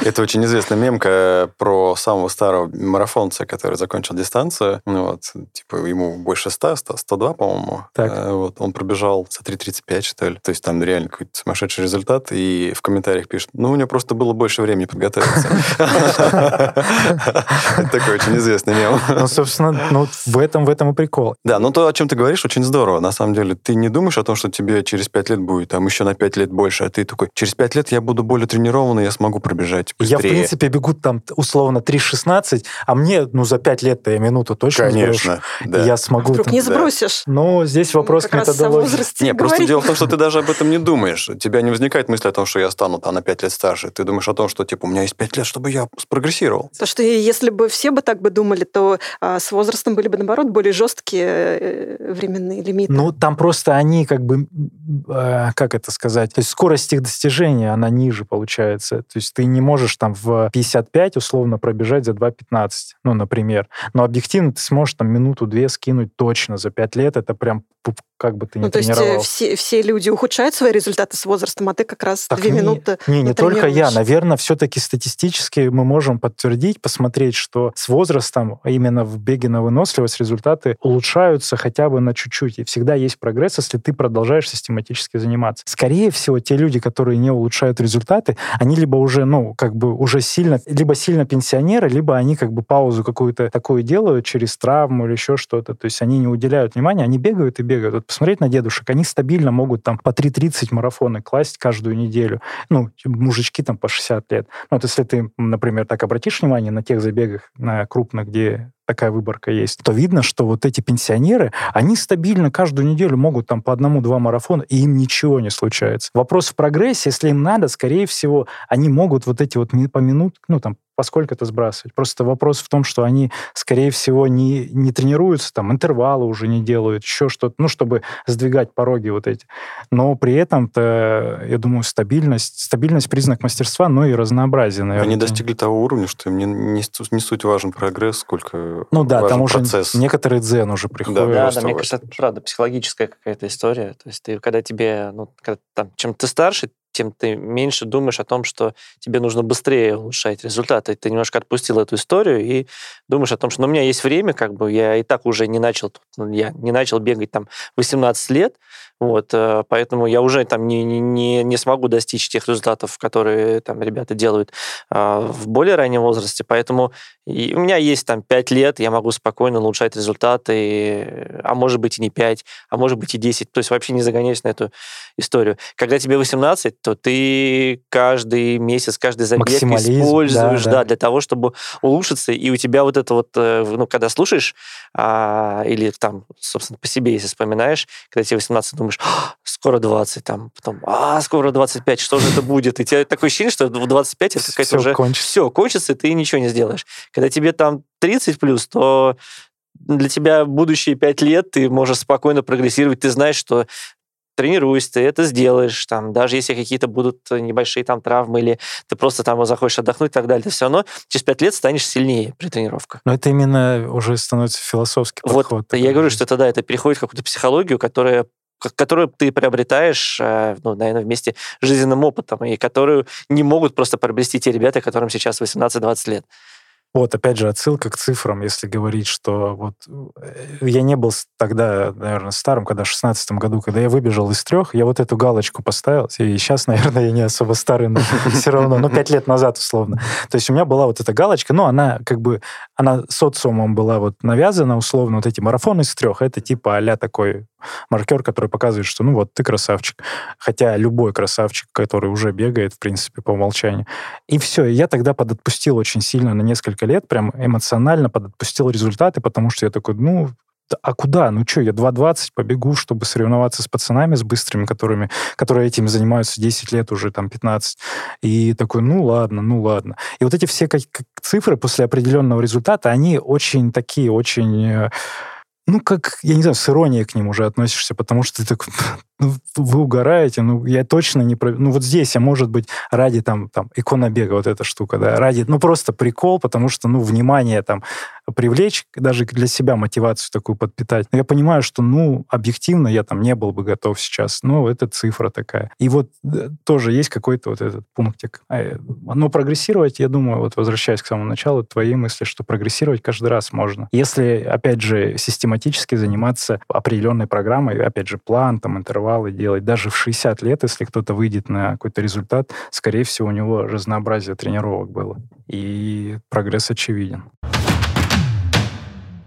Это очень известная мемка про самого старого марафонца, который закончил дистанцию. Ну, вот, типа, ему больше 100, 100 102, по-моему. Так. Э, Вот, он пробежал за 3.35, что ли. То есть там реально какой-то сумасшедший результат. И в комментариях пишут, ну, у него просто было больше времени подготовиться. Это такой очень известный мем. Ну, собственно, ну, в этом, в этом и прикол. Да, но то, о чем ты говоришь, очень здорово. На самом деле, ты не думаешь о том, что тебе через 5 лет будет, там еще на 5 лет больше, а ты такой, через 5 лет я буду более тренированный, я смогу пробежать быстрее. Я, в принципе, бегу там условно 3.16, а мне, ну, за 5 лет-то я минуту точно. Конечно, да. Я смогу... Вдруг не сбросишь. Ну, здесь вопрос методологии. Не, просто дело в том, что ты даже об этом не думаешь. У тебя не возникает мысли о том, что я стану там на 5 лет старше. Ты думаешь о том, что, типа, у меня есть 5 лет, чтобы я спрогрессировал. Потому что если бы все бы так бы думали, то а, с возрастом были бы, наоборот, более жесткие э, временные лимиты. Ну, там просто они как бы, э, как это сказать, то есть скорость их достижения, она ниже получается. То есть ты не можешь там в 55 условно пробежать за 2.15, ну, например. Но объективно ты сможешь там минуту-две скинуть точно за 5 лет. Это прям как бы ты ни Ну, то есть э, тренировал. все, все люди ухудшают свои результаты с возрастом, а ты как раз Так две не- минуты Не, не только я. Наверное, все-таки статистически мы можем подтвердить, посмотреть, что с возрастом а именно в беге на выносливость результаты улучшаются хотя бы на чуть-чуть. И всегда есть прогресс, если ты продолжаешь систематически заниматься. Скорее всего, те люди, которые не улучшают результаты, они либо уже, ну, как бы уже сильно, либо сильно пенсионеры, либо они как бы паузу какую-то такую делают через травму или еще что-то. То есть они не уделяют внимания, они бегают и бегают. Посмотреть на дедушек, они стабильно могут там по 3.30 марафоны класть каждую неделю. Ну, мужички там по 60 лет. Ну, вот если ты, например, так обратишь внимание на тех забегах, на крупных, где такая выборка есть, то видно, что вот эти пенсионеры, они стабильно каждую неделю могут там по одному-два марафона, и им ничего не случается. Вопрос в прогрессе, если им надо, скорее всего, они могут вот эти вот по минут, ну там поскольку это сбрасывать. Просто вопрос в том, что они, скорее всего, не, не тренируются, там, интервалы уже не делают, еще что-то, ну, чтобы сдвигать пороги вот эти. Но при этом-то, я думаю, стабильность, стабильность признак мастерства, но и разнообразие, наверное. Они достигли того уровня, что им не, не, не суть важен прогресс, сколько Ну да, важен там уже процесс. некоторый дзен уже приходит. Да, просто да, мне кажется, это правда психологическая какая-то история. То есть ты, когда тебе, ну, когда, там, чем ты старше, тем ты меньше думаешь о том, что тебе нужно быстрее улучшать результаты. Ты немножко отпустил эту историю и думаешь о том, что ну, у меня есть время, как бы я и так уже не начал, ну, я не начал бегать там 18 лет, вот, э, поэтому я уже там не, не- не, смогу достичь тех результатов, которые там ребята делают а, в более раннем возрасте, поэтому у меня есть там 5 лет, я могу спокойно улучшать результаты, а может быть и не 5, а может быть и 10, то есть вообще не загоняюсь на эту историю. Когда тебе 18, то ты каждый месяц, каждый забег используешь, да, да, да. для того, чтобы улучшиться, и у тебя вот это вот, э, ну, когда слушаешь, а, или там, собственно, по себе, если вспоминаешь, когда тебе 18, думаешь, «А, скоро 20, там, потом, а, скоро 25, что же это будет? И тебе такое ощущение, что в 25 это какая-то уже... кончится. Все, кончится, и ты ничего не сделаешь. Когда тебе там 30 плюс, то для тебя будущие 5 лет ты можешь спокойно прогрессировать, ты знаешь, что тренируясь, ты это сделаешь, там, даже если какие-то будут небольшие там травмы, или ты просто там захочешь отдохнуть и так далее, ты все равно через 5 лет станешь сильнее при тренировках. Но это именно уже становится философский Вот подход. я такой говорю, что это, да, это переходит в какую-то психологию, которая которую ты приобретаешь, э, ну, наверное, вместе с жизненным опытом, и которую не могут просто приобрести те ребята, которым сейчас 18-20 лет. Вот, опять же, отсылка к цифрам, если говорить, что вот э, я не был тогда, наверное, старым, когда в 16 году, когда я выбежал из трех, я вот эту галочку поставил, и сейчас, наверное, я не особо старый, но все равно, ну, пять лет назад, условно. То есть у меня была вот эта галочка, но она как бы, она социумом была вот навязана, условно, вот эти марафоны из трех, это типа а такой маркер, который показывает, что, ну, вот ты красавчик. Хотя любой красавчик, который уже бегает, в принципе, по умолчанию. И все, и я тогда подотпустил очень сильно на несколько лет, прям эмоционально подотпустил результаты, потому что я такой, ну, а куда? Ну что, я 2.20 побегу, чтобы соревноваться с пацанами, с быстрыми, которыми, которые этим занимаются 10 лет уже, там, 15. И такой, ну ладно, ну ладно. И вот эти все как, как цифры после определенного результата, они очень такие, очень... Ну, как, я не знаю, с иронией к ним уже относишься, потому что ты такой, ну, вы угораете, ну, я точно не... Ну, вот здесь я, может быть, ради там, там иконобега вот эта штука, да, ради, ну, просто прикол, потому что, ну, внимание там привлечь, даже для себя мотивацию такую подпитать. Но я понимаю, что, ну, объективно я там не был бы готов сейчас. Ну, это цифра такая. И вот э, тоже есть какой-то вот этот пунктик. А, э, Но прогрессировать, я думаю, вот возвращаясь к самому началу, твоей мысли, что прогрессировать каждый раз можно. Если, опять же, систематически заниматься определенной программой, опять же, план, там, интервалы делать, даже в 60 лет, если кто-то выйдет на какой-то результат, скорее всего, у него разнообразие тренировок было. И прогресс очевиден.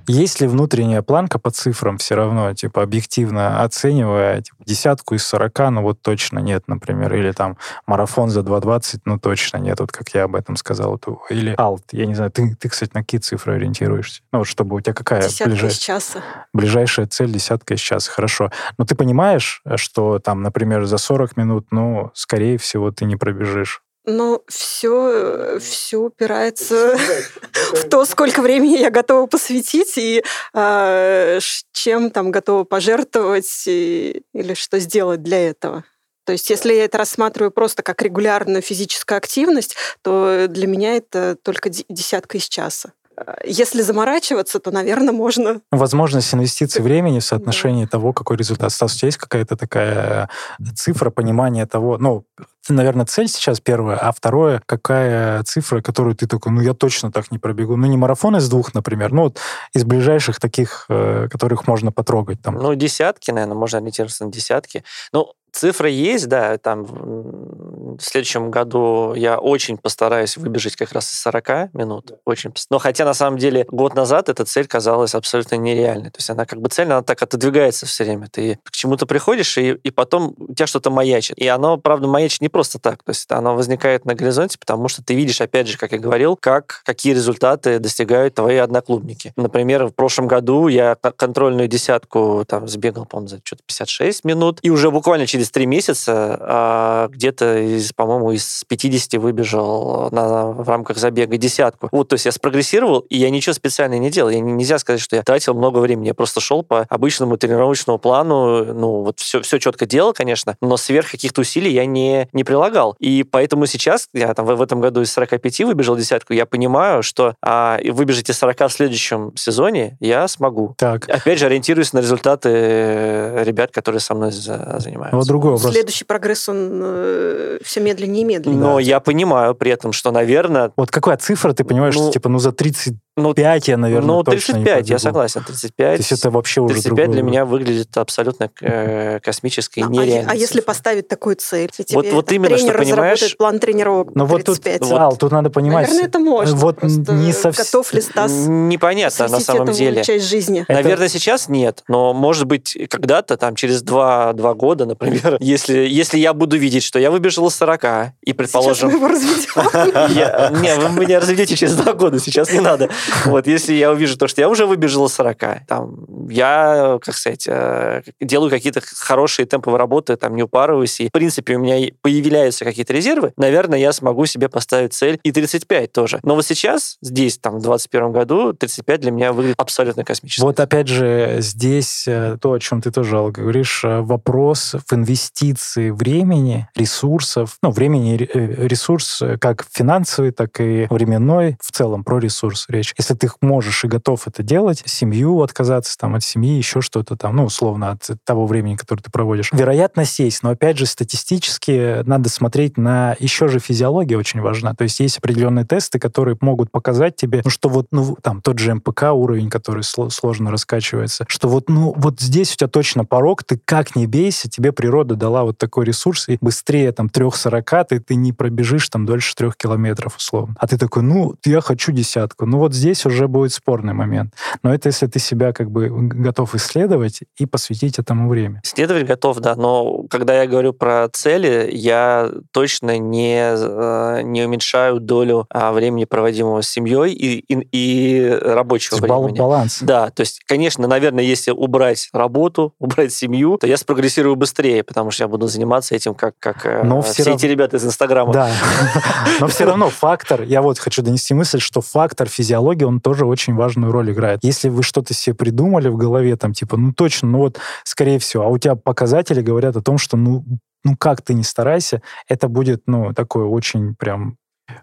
Есть ли внутренняя планка по цифрам все равно, типа, объективно оценивая, типа, десятку из 40, ну вот точно нет, например, или там марафон за 2.20, ну точно нет, вот как я об этом сказал. Или алт, я не знаю, ты, ты, кстати, на какие цифры ориентируешься? Ну вот чтобы у тебя какая Десятка ближай- из часа. ближайшая цель десятка из часа, хорошо. Но ты понимаешь, что там, например, за 40 минут, ну, скорее всего, ты не пробежишь. Но все, все упирается в то, сколько времени я готова посвятить и а, ш- чем там готова пожертвовать и- или что сделать для этого. То есть, если я это рассматриваю просто как регулярную физическую активность, то для меня это только де- десятка из часа. А, Если заморачиваться, то, наверное, можно Возможность инвестиций времени в соотношении того, какой результат. Стас, у тебя есть какая-то такая цифра, понимание того, ну, наверное, цель сейчас первая, а второе, какая цифра, которую ты такой, ну, я точно так не пробегу. Ну, не марафон из двух, например, ну, вот из ближайших таких, э, которых можно потрогать там. Ну, десятки, наверное, можно ориентироваться на десятки. Ну, Цифры есть, да, там в следующем году я очень постараюсь выбежать как раз из 40 минут. Да. Очень. Но хотя на самом деле год назад эта цель казалась абсолютно нереальной. То есть она как бы цель, она так отодвигается все время. Ты к чему-то приходишь, и, и потом у тебя что-то маячит. И оно, правда, маячит не просто так. То есть оно возникает на горизонте, потому что ты видишь, опять же, как я говорил, как, какие результаты достигают твои одноклубники. Например, в прошлом году я контрольную десятку там сбегал, по-моему, за что-то 56 минут, и уже буквально через три месяца а, где-то, из, по-моему, из 50 выбежал на, в рамках забега десятку. Вот, то есть я спрогрессировал, и я ничего специально не делал. Я, нельзя сказать, что я тратил много времени. Я просто шел по обычному тренировочному плану, ну, вот все, все четко делал, конечно, но сверх каких-то усилий я не, не прилагал. И поэтому сейчас, я там в, этом году из 45 выбежал десятку, я понимаю, что а, выбежать из 40 в следующем сезоне я смогу. Так. Опять же, ориентируюсь на результаты э, ребят, которые со мной занимаются. Вот другой вопрос. Следующий прогресс, он э, все медленнее и медленнее. Но да. я понимаю при этом, что, наверное... Вот какая цифра, ты понимаешь, ну, что типа ну за 30 ну, 5 я, наверное, Ну, точно 35, я согласен, 35. То есть это вообще уже 35 другое. для меня выглядит абсолютно э, космической и нереальной. А, а если поставить такую цель? Тебе вот, вот именно, тренер что понимаешь... план тренировок Но вот тут, Ал, тут надо понимать... Наверное, это можно. Вот не совсем... Готов ли Стас Непонятно на самом деле. часть жизни? Это... Наверное, сейчас нет, но, может быть, когда-то, там, через два, два года, например, если, если я буду видеть, что я выбежал из 40, и, предположим... Сейчас мы его разведем. Не, вы меня разведете через два года, сейчас не надо. Вот, если я увижу то, что я уже выбежал из 40, там, я, как сказать, э, делаю какие-то хорошие темповые работы, там, не упарываюсь, и, в принципе, у меня появляются какие-то резервы, наверное, я смогу себе поставить цель и 35 тоже. Но вот сейчас, здесь, там, в 21 году, 35 для меня выглядит абсолютно космически. Вот, опять же, здесь э, то, о чем ты тоже, Алла, говоришь, э, вопрос в инвестиции времени, ресурсов, ну, времени, ресурс как финансовый, так и временной, в целом про ресурс речь. Если ты можешь и готов это делать, семью отказаться там от семьи, еще что-то там, ну, условно, от того времени, которое ты проводишь. Вероятность есть, но, опять же, статистически надо смотреть на... Еще же физиология очень важна. То есть есть определенные тесты, которые могут показать тебе, ну, что вот, ну, там, тот же МПК уровень, который сложно раскачивается, что вот, ну, вот здесь у тебя точно порог, ты как не бейся, тебе природа дала вот такой ресурс, и быстрее там трех сорока ты, ты не пробежишь там дольше трех километров, условно. А ты такой, ну, я хочу десятку. Ну, вот здесь уже будет спорный момент. Но это если ты себя как бы готов исследовать и посвятить этому время. Исследовать готов, да. Но когда я говорю про цели, я точно не, э, не уменьшаю долю а, времени, проводимого с семьей и, и, и рабочего то времени. Баланс. Да, то есть, конечно, наверное, если убрать работу, убрать семью, то я спрогрессирую быстрее, потому что я буду заниматься этим, как, как э, Но все, все рав... эти ребята из Инстаграма. Да, но все равно фактор, я вот хочу донести мысль, что фактор физиологии, он тоже очень важную роль играет. Если вы что-то себе придумали в голове, там, типа, ну точно, ну вот, скорее всего, а у тебя показатели говорят о том, что, ну, ну как ты не старайся, это будет, ну, такое очень прям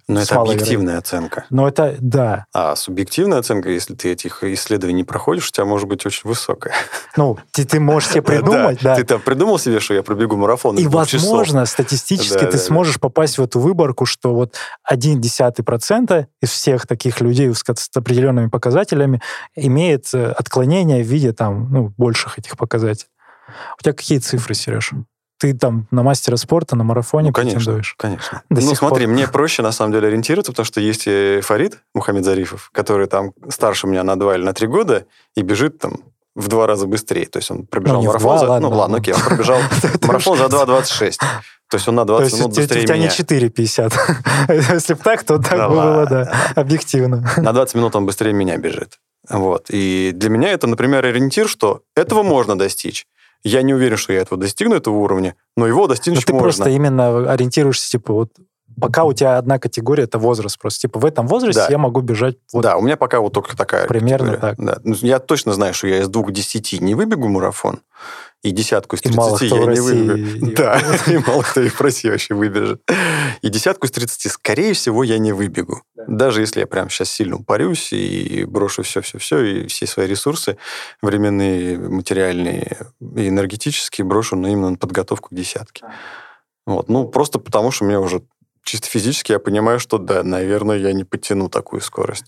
но это объективная оценка. Но это, да. А субъективная оценка, если ты этих исследований не проходишь, у тебя может быть очень высокая. Ну, ты, ты можешь себе придумать, да. Ты там придумал себе, что я пробегу марафон И, возможно, статистически ты сможешь попасть в эту выборку, что вот один десятый процента из всех таких людей с определенными показателями имеет э, отклонение в виде там, ну, больших этих показателей. У тебя какие цифры, Сереж? Ты там на мастера спорта, на марафоне ну, конечно, претендуешь. Конечно. До ну, смотри, пор. мне проще, на самом деле, ориентироваться, потому что есть Фарид Мухаммед Зарифов, который там старше меня на два или на три года и бежит там в два раза быстрее. То есть он пробежал ну, марафон... за... Ладно, ну, ладно, окей, он пробежал марафон за 2.26. То есть он на 20 минут быстрее меня. У тебя не 4.50. Если бы так, то так было, да, объективно. На 20 минут он быстрее меня бежит. Вот. И для меня это, например, ориентир, что этого можно достичь. Я не уверен, что я этого достигну, этого уровня, но его достигнуть но ты можно. просто именно ориентируешься, типа, вот пока у тебя одна категория, это возраст просто. Типа в этом возрасте да. я могу бежать... Вот да, у меня пока вот только такая Примерно категория. так. Да. Ну, я точно знаю, что я из двух десяти не выбегу марафон, и десятку из 30 я не выбегу. Да, и мало кто и в России вообще выбежит. И десятку из 30, скорее всего, я не выбегу. Даже если я прямо сейчас сильно упарюсь и брошу все-все-все, и все свои ресурсы, временные, материальные и энергетические, брошу на именно на подготовку к десятке. Вот. Ну, просто потому, что мне уже чисто физически я понимаю, что да, наверное, я не потяну такую скорость.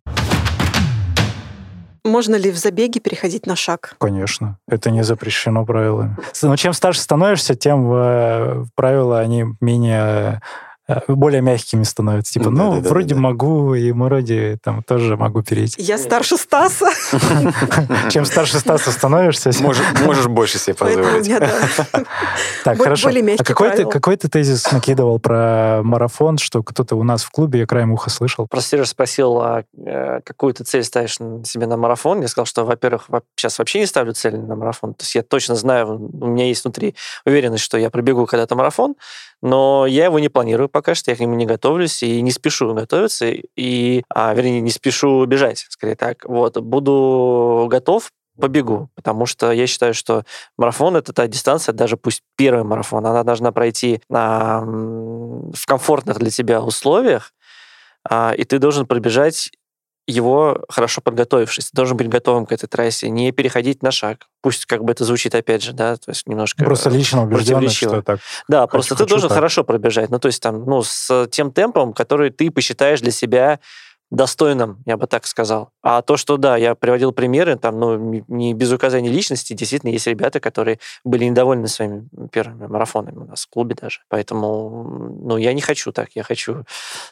Можно ли в забеге переходить на шаг? Конечно, это не запрещено правилами. Но чем старше становишься, тем э, правила, они менее более мягкими становятся. Типа, ну, да, вроде да, могу, и вроде там тоже могу перейти. Я старше Стаса. Чем старше Стаса становишься... Можешь больше себе позволить. Так, хорошо. А какой ты тезис накидывал про марафон, что кто-то у нас в клубе, я краем уха слышал? Просто Сережа спросил, а э, какую ты цель ставишь себе на марафон? Я сказал, что, во-первых, сейчас вообще не ставлю цель на марафон. То есть я точно знаю, у меня есть внутри уверенность, что я пробегу когда-то марафон, но я его не планирую пока что, я к нему не готовлюсь и не спешу готовиться, и, а, вернее, не спешу бежать, скорее так. Вот, буду готов, побегу, потому что я считаю, что марафон это та дистанция, даже пусть первый марафон, она должна пройти а, в комфортных для тебя условиях, а, и ты должен пробежать его хорошо подготовившись. Ты должен быть готовым к этой трассе, не переходить на шаг. Пусть как бы это звучит опять же, да, то есть немножко Просто лично убежденность, что так. Да, хочу, просто ты должен так. хорошо пробежать. Ну, то есть там, ну, с тем темпом, который ты посчитаешь для себя достойным, я бы так сказал. А то, что, да, я приводил примеры, там, ну, не без указания личности, действительно, есть ребята, которые были недовольны своими первыми марафонами у нас в клубе даже. Поэтому, ну, я не хочу так. Я хочу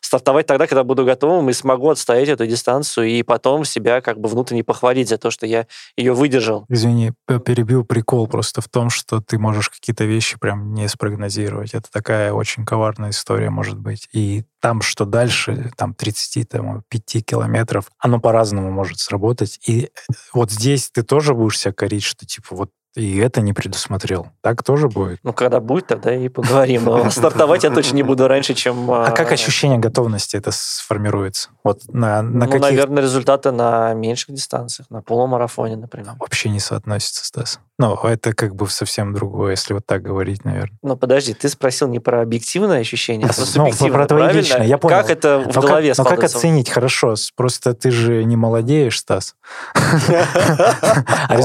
стартовать тогда, когда буду готовым и смогу отстоять эту дистанцию и потом себя как бы внутренне похвалить за то, что я ее выдержал. Извини, перебил прикол просто в том, что ты можешь какие-то вещи прям не спрогнозировать. Это такая очень коварная история может быть. И там, что дальше, там 30, там, 5 километров, оно по-разному может сработать. И э, вот здесь ты тоже будешь себя корить, что типа вот и это не предусмотрел. Так тоже будет? Ну, когда будет, тогда и поговорим. Но стартовать я точно не буду раньше, чем... А как а, ощущение готовности это сформируется? Вот на, на ну, каких... наверное, результаты на меньших дистанциях, на полумарафоне, например. Вообще не соотносится, Стас. Ну, это как бы совсем другое, если вот так говорить, наверное. Ну, подожди, ты спросил не про объективное ощущение, а, ну, про твои личные, я понял. Как это в но голове как, Но как оценить хорошо? Просто ты же не молодеешь, Стас. А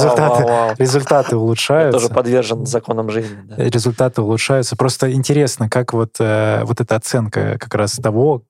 результаты улучшаются. тоже подвержен законам жизни. Результаты улучшаются. Просто интересно, как вот э, вот эта оценка как раз того,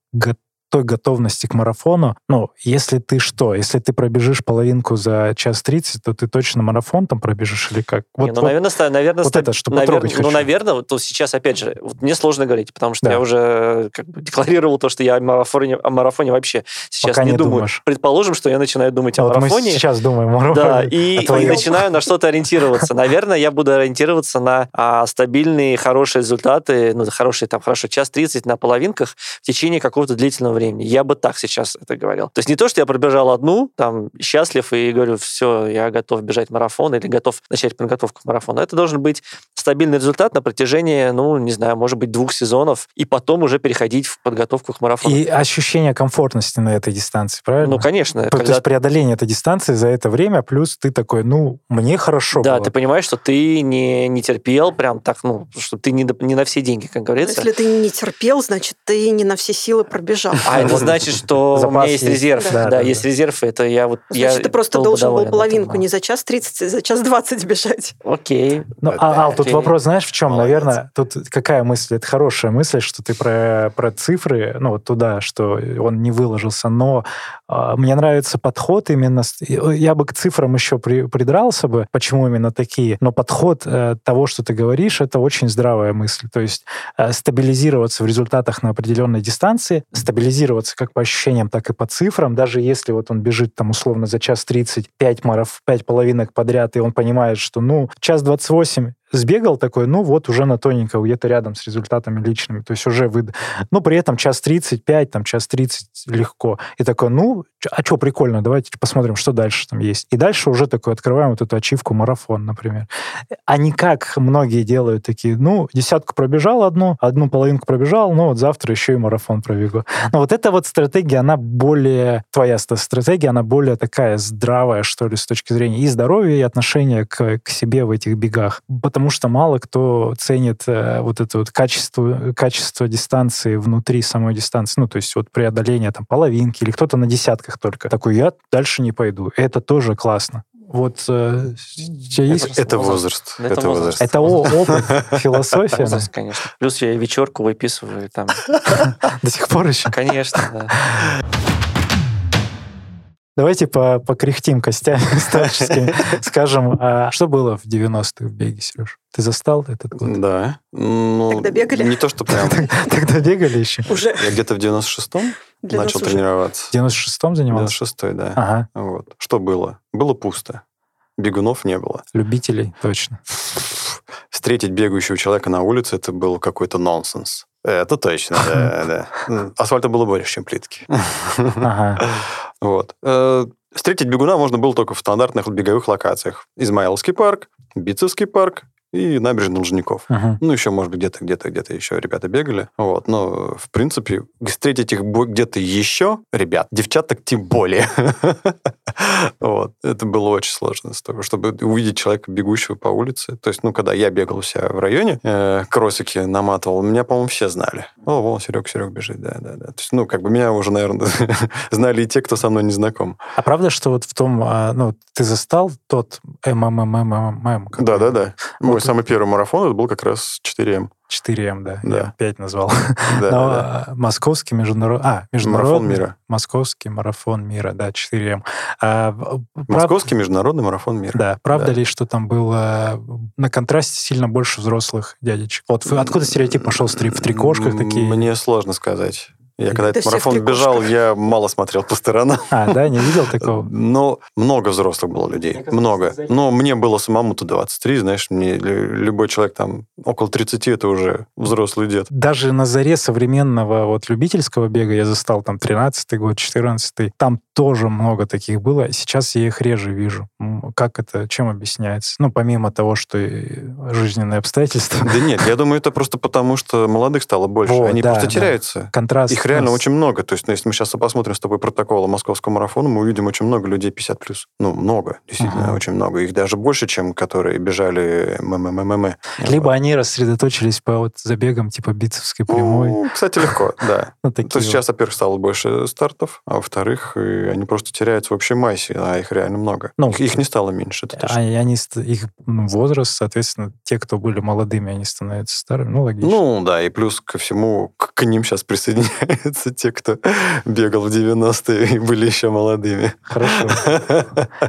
той готовности к марафону, ну, если ты что, если ты пробежишь половинку за час тридцать, то ты точно марафон там пробежишь или как? Вот, Не, ну, вот, наверное, ста, наверное, вот ста, это, чтобы навер, потрогать Ну, хочу. наверное, вот сейчас, опять же, вот мне сложно говорить, потому что да. я уже как бы декларировал то, что я о марафоне, о марафоне вообще сейчас Пока не, не думаю. Думаешь. Предположим, что я начинаю думать ну, о марафоне. Мы сейчас думаем о марафоне. Да, и, и начинаю на что-то ориентироваться. Наверное, я буду ориентироваться на а, стабильные, хорошие результаты, ну, хорошие, там, хорошо, час 30 на половинках в течение какого-то длительного времени. Я бы так сейчас это говорил. То есть не то, что я пробежал одну, там, счастлив и говорю, все, я готов бежать марафон или готов начать подготовку к марафону. Это должен быть стабильный результат на протяжении, ну, не знаю, может быть, двух сезонов, и потом уже переходить в подготовку к марафону. И ощущение комфортности на этой дистанции, правильно? Ну, конечно. То, когда... то есть преодоление этой дистанции за это время, плюс ты такой, ну, мне хорошо Да, было. ты понимаешь, что ты не, не терпел прям так, ну, что ты не, не на все деньги, как говорится. Если ты не терпел, значит, ты не на все силы пробежал. А это значит, что у меня есть резерв. Да, есть резерв, это я вот... Значит, я ты просто должен был половинку не за час 30, а за час 20 бежать. Окей. Ну, а, Ал, тут вопрос, знаешь, в чем? Наверное, тут какая мысль? Это хорошая мысль, что ты про, про цифры, ну, вот туда, что он не выложился, но мне нравится подход именно... Я бы к цифрам еще при, придрался бы, почему именно такие, но подход э, того, что ты говоришь, это очень здравая мысль. То есть э, стабилизироваться в результатах на определенной дистанции, стабилизироваться как по ощущениям, так и по цифрам, даже если вот он бежит там условно за час 30, 5 маров, 5 половинок подряд, и он понимает, что ну, час 28 сбегал такой, ну вот уже на тоненько, где-то рядом с результатами личными, то есть уже вы... Ну, при этом час 35, там, час 30 легко. И такой, ну, а что прикольно, давайте посмотрим, что дальше там есть. И дальше уже такой открываем вот эту ачивку марафон, например. А не как многие делают такие, ну, десятку пробежал одну, одну половинку пробежал, ну, вот завтра еще и марафон пробегу. Но вот эта вот стратегия, она более, твоя стратегия, она более такая здравая, что ли, с точки зрения и здоровья, и отношения к, к себе в этих бегах. Потому что мало кто ценит э, вот это вот качество, качество дистанции внутри самой дистанции, ну, то есть вот преодоление там половинки, или кто-то на десятках только. Такой, я дальше не пойду. Это тоже классно. Вот э, тебя есть... Это возраст. Это Это возраст. возраст. Это опыт, философия. Возраст, конечно. Плюс я и вечерку выписываю там. До сих пор еще. Конечно, да. Давайте по покряхтим костями старческими. Скажем, а что было в 90-х в беге, Сереж? Ты застал этот год? Да. Ну, Тогда бегали? Не то, что прям... Тогда бегали еще? Уже Я где-то в 96-м для нас начал тренироваться. В 96-м занимался? 96-й, да. Ага, Вот. Что было? Было пусто. Бегунов не было. любителей, точно. Встретить бегающего человека на улице это был какой-то нонсенс. Это точно, да, да. Асфальта было больше, чем плитки. Ага. Вот. Э, Встретить бегуна можно было только в стандартных беговых локациях. Измайловский парк, Битцевский парк и набережная Лужников. Мгм. Ну, еще, может быть, где-то, где-то, где-то еще ребята бегали. Вот. Но, в принципе, встретить их где-то еще, ребят, девчат так тем более. Вот. Это было очень сложно, чтобы увидеть человека, бегущего по улице. То есть, ну, когда я бегал у себя в районе, э, кроссики наматывал, меня, по-моему, все знали. О, вон, Серег, Серег бежит, да, да, да. То есть, ну, как бы меня уже, наверное, знали и те, кто со мной не знаком. А правда, что вот в том, а, ну, ты застал тот МММММ? Да, да, да. Мой Вот. Самый первый марафон, это был как раз 4М. 4М, да. Да. Я 5 назвал. Да, Но да. а, московский международный... А, международный... Марафон мира. Московский марафон мира, да, 4М. А, в- прав- Московский международный марафон мира. Да, правда Да. ли, что там было на контрасте сильно больше взрослых дядечек? Вот откуда стереотип пошел в три, в трикошках такие? Мне сложно сказать. Я когда Да этот марафон бежал, я мало смотрел по сторонам. А, да, не видел такого? Но много взрослых было людей. Много. Но мне было самому-то 23, знаешь, мне лю- любой человек там около 30, это уже взрослый дед. Даже на заре современного вот любительского бега я застал там 13-й год, 14-й. Там тоже много таких было. Сейчас я их реже вижу. Как это, чем объясняется? Ну, помимо того, что жизненные обстоятельства. Да нет, я думаю, это просто потому, что молодых стало больше. Они просто теряются. Контраст. Их реально ну, очень много. То есть, ну, если мы сейчас посмотрим с тобой протоколы московского марафона, мы увидим очень много людей 50 плюс. Ну, много, действительно, Ага. очень много. Их даже больше, чем которые бежали ММММ. Либо они рассредоточились по вот забегам типа бицевской прямой. Ну, кстати, легко, да. То есть вот. сейчас, во-первых, стало больше стартов, а во-вторых, они просто теряются в общей массе, а их реально много. Их, их не стало меньше, это точно. А они, их возраст, соответственно, те, кто были молодыми, они становятся старыми. Ну, логично. Ну, да, и плюс ко всему, к ним сейчас присоединяются те, кто бегал в 90-е и были еще молодыми. Хорошо.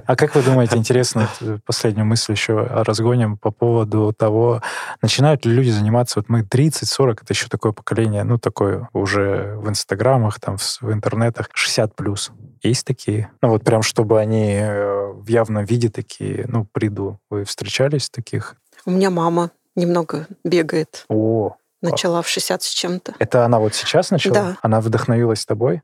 А как вы думаете, интересно, вот, последнюю мысль еще разгоним по поводу того, начинают ли люди заниматься, вот мы 30-40, это еще такое поколение, ну, такое уже в инстаграмах, там, в, в интернетах, 60 плюс. Есть такие? Ну, вот прям, чтобы они э, в явном виде такие, ну, приду. Вы встречались таких? У меня мама немного бегает. О, Начала в 60 с чем-то. это она вот сейчас начала? Да. Она вдохновилась тобой?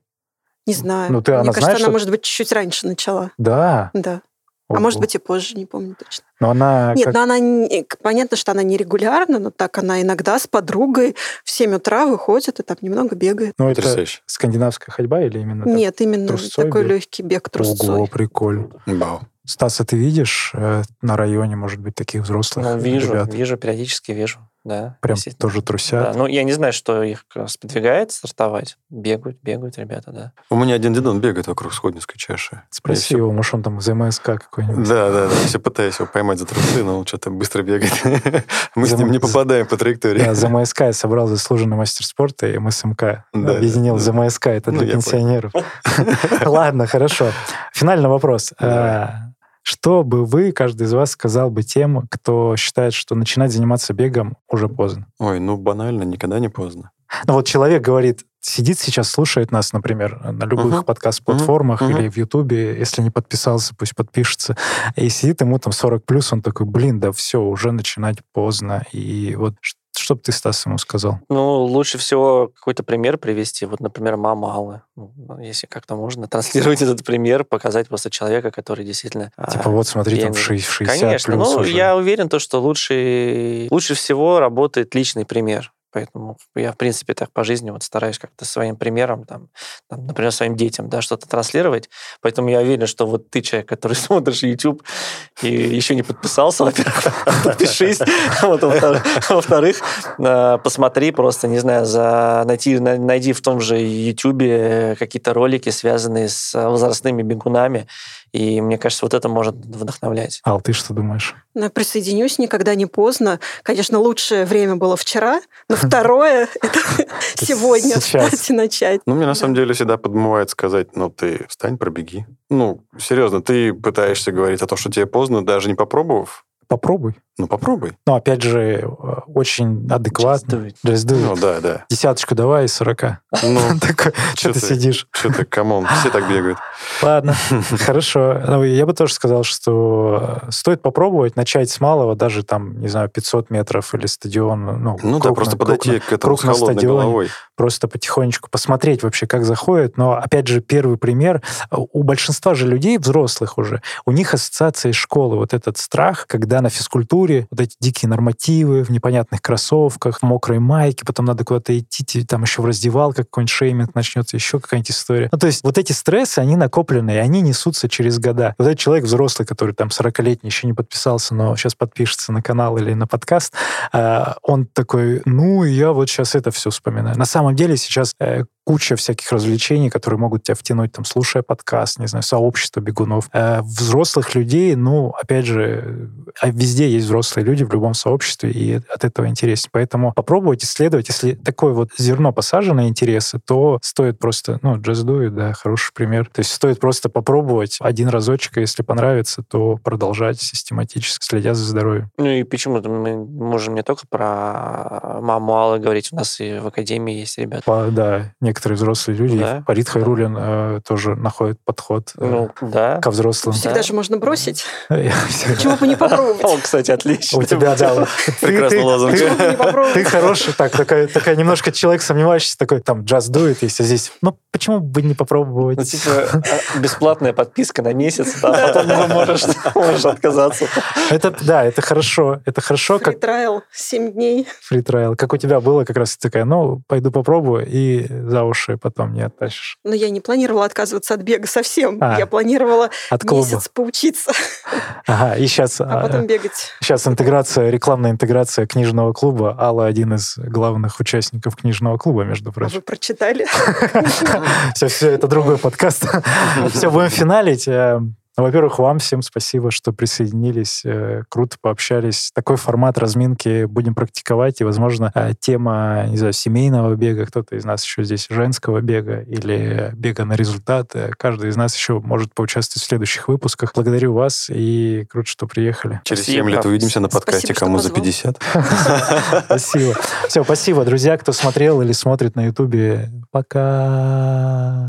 Не знаю. Ну, ты- Мне она кажется, знает, она, что- может быть, чуть-чуть раньше начала. Да. Да. А может быть, и позже, не помню точно. Но она... Нет, как- но она не- понятно, что она не регулярно, но так она иногда с подругой в 7 утра выходит и там немного бегает. Ну, это Потрясающе. скандинавская ходьба или именно так? Нет, именно трусцой такой бег? легкий бег трусцой. Ого, прикольно. Вау. Стас, а ты видишь э, на районе, может быть, таких взрослых Ну, вижу, ребят? вижу, периодически вижу, да. Прям тоже трусят? Да, ну, я не знаю, что их раз сподвигает стартовать. Бегают, бегают ребята, да. У меня один дедон бегает вокруг Сходнинской чаши. Спроси Я всё- его, может, он там из МСК какой-нибудь. Да, да, да. Я все пытаюсь его поймать за трусы, но он что-то быстро бегает. Мы с ним не попадаем по траектории. Да, за МСК я собрал заслуженный мастер спорта и МСМК. Да, Объединил да. за МСК, это Ну, для пенсионеров. Ладно, хорошо. Финальный вопрос. Что бы вы, каждый из вас, сказал бы тем, кто считает, что начинать заниматься бегом уже поздно? Ой, ну банально, никогда не поздно. Ну вот человек говорит, сидит сейчас, слушает нас, например, на любых Мгм. подкаст-платформах Мгм. или в Ютубе, если не подписался, пусть подпишется, и сидит ему там 40 плюс, он такой, блин, да все, уже начинать поздно. И вот что бы ты, Стас, ему сказал? Ну, лучше всего какой-то пример привести. Вот, например, мама Аллы. Ну, если как-то можно транслировать этот пример, показать просто человека, который действительно... Типа а, вот смотри, там ши- в 60 Конечно. плюс Ну, уже. я уверен, то, что лучше, лучше всего работает личный пример. Поэтому я, в принципе, так по жизни вот стараюсь как-то своим примером, там, там, например, своим детям, да, что-то транслировать. Поэтому я уверен, что вот ты человек, который смотришь YouTube и еще не подписался, во-первых, подпишись. Вот, во-вторых, э, посмотри просто, не знаю, за, найти, на- найди в том же YouTube какие-то ролики, связанные с возрастными бегунами, И мне кажется, вот это может вдохновлять. Ал, ты что думаешь? Ну, я присоединюсь, никогда не поздно. Конечно, лучшее время было вчера, но второе — это сегодня встать и начать. Ну, мне на самом деле всегда подмывает сказать, ну, ты встань, пробеги. Ну, серьезно, ты пытаешься говорить о том, что тебе поздно, даже не попробовав. Попробуй. Ну, попробуй. Но опять же, э, очень адекватно. Just do it. Ну, да, да. Десяточку давай из 40. Ну, что ты ты? сидишь? что-то, come on, все так бегают. Ладно, хорошо. Ну, я бы тоже сказал, что э, стоит попробовать начать с малого, даже там, не знаю, 500 метров или стадион. Ну, Ну да, просто подойти к этому с холодной головой. Просто потихонечку посмотреть вообще, как заходит. Но, опять же, первый пример. У большинства же людей, взрослых уже, у них ассоциация из школы. Вот этот страх, когда на физкультуре вот эти дикие нормативы в непонятных кроссовках, в мокрой майке, потом надо куда-то идти, там еще в раздевалках какой-нибудь шейминг начнется, еще какая-нибудь история. Ну, то есть вот эти стрессы, они накопленные, и они несутся через года. Вот этот человек взрослый, который там 40-летний, еще не подписался, но сейчас подпишется на канал или на подкаст, э, он такой, ну, я вот сейчас это все вспоминаю. На самом деле сейчас э, куча всяких развлечений, которые могут тебя втянуть, там, слушая подкаст, не знаю, сообщество бегунов. Э, взрослых людей, ну, опять же, а везде есть взрослые люди в любом сообществе, и от этого интереснее. Поэтому попробовать исследовать. Если такое вот зерно посаженное интересы, то стоит просто, ну, just do it, да, хороший пример. То есть стоит просто попробовать один разочек, а если понравится, то продолжать систематически, следя за здоровьем. Ну и почему-то мы можем не только про маму Аллы говорить, у нас и в академии есть ребята. По- да, некоторые взрослые люди, Да, Парит да. Хайрулин э, тоже находит подход э, Ну, да. ко взрослым. Всегда Да. же можно бросить. Почему бы не попробовать? О, кстати, отлично. У тебя, да. Ты- Прекрасный ты- лозунг. ты-? Ты хороший, так, такая, такая немножко человек сомневающийся, такой, там, just do it, если здесь, ну, почему бы не попробовать? Ну, типа, а, бесплатная подписка на месяц, а потом уже можешь, отказаться. Это, да, это хорошо, это хорошо, как free trial 7 дней. free trial. Как у тебя было как раз такая, ну, пойду попробую, и за уши потом не оттащишь. Но я не планировала отказываться от бега совсем. А. Я планировала От клуба. месяц поучиться, Ага, и сейчас, а потом бегать. сейчас интеграция, рекламная интеграция книжного клуба. Алла один из главных участников книжного клуба, между А прочим. вы прочитали? Все, все, это другой подкаст. Все, будем финалить. Ну, Во-первых, вам всем спасибо, что присоединились. Э, Круто пообщались. Такой формат разминки будем практиковать. И, возможно, э, тема, не знаю, семейного бега, кто-то из нас еще здесь женского бега или бега на результат. э, Каждый из нас еще может поучаствовать в следующих выпусках. Благодарю вас и круто, что приехали. Через Спасибо. 7 лет увидимся на подкасте Спасибо, «Кому за позвал. 50». Спасибо. Все, спасибо, друзья, кто смотрел или смотрит на Ютубе. Пока.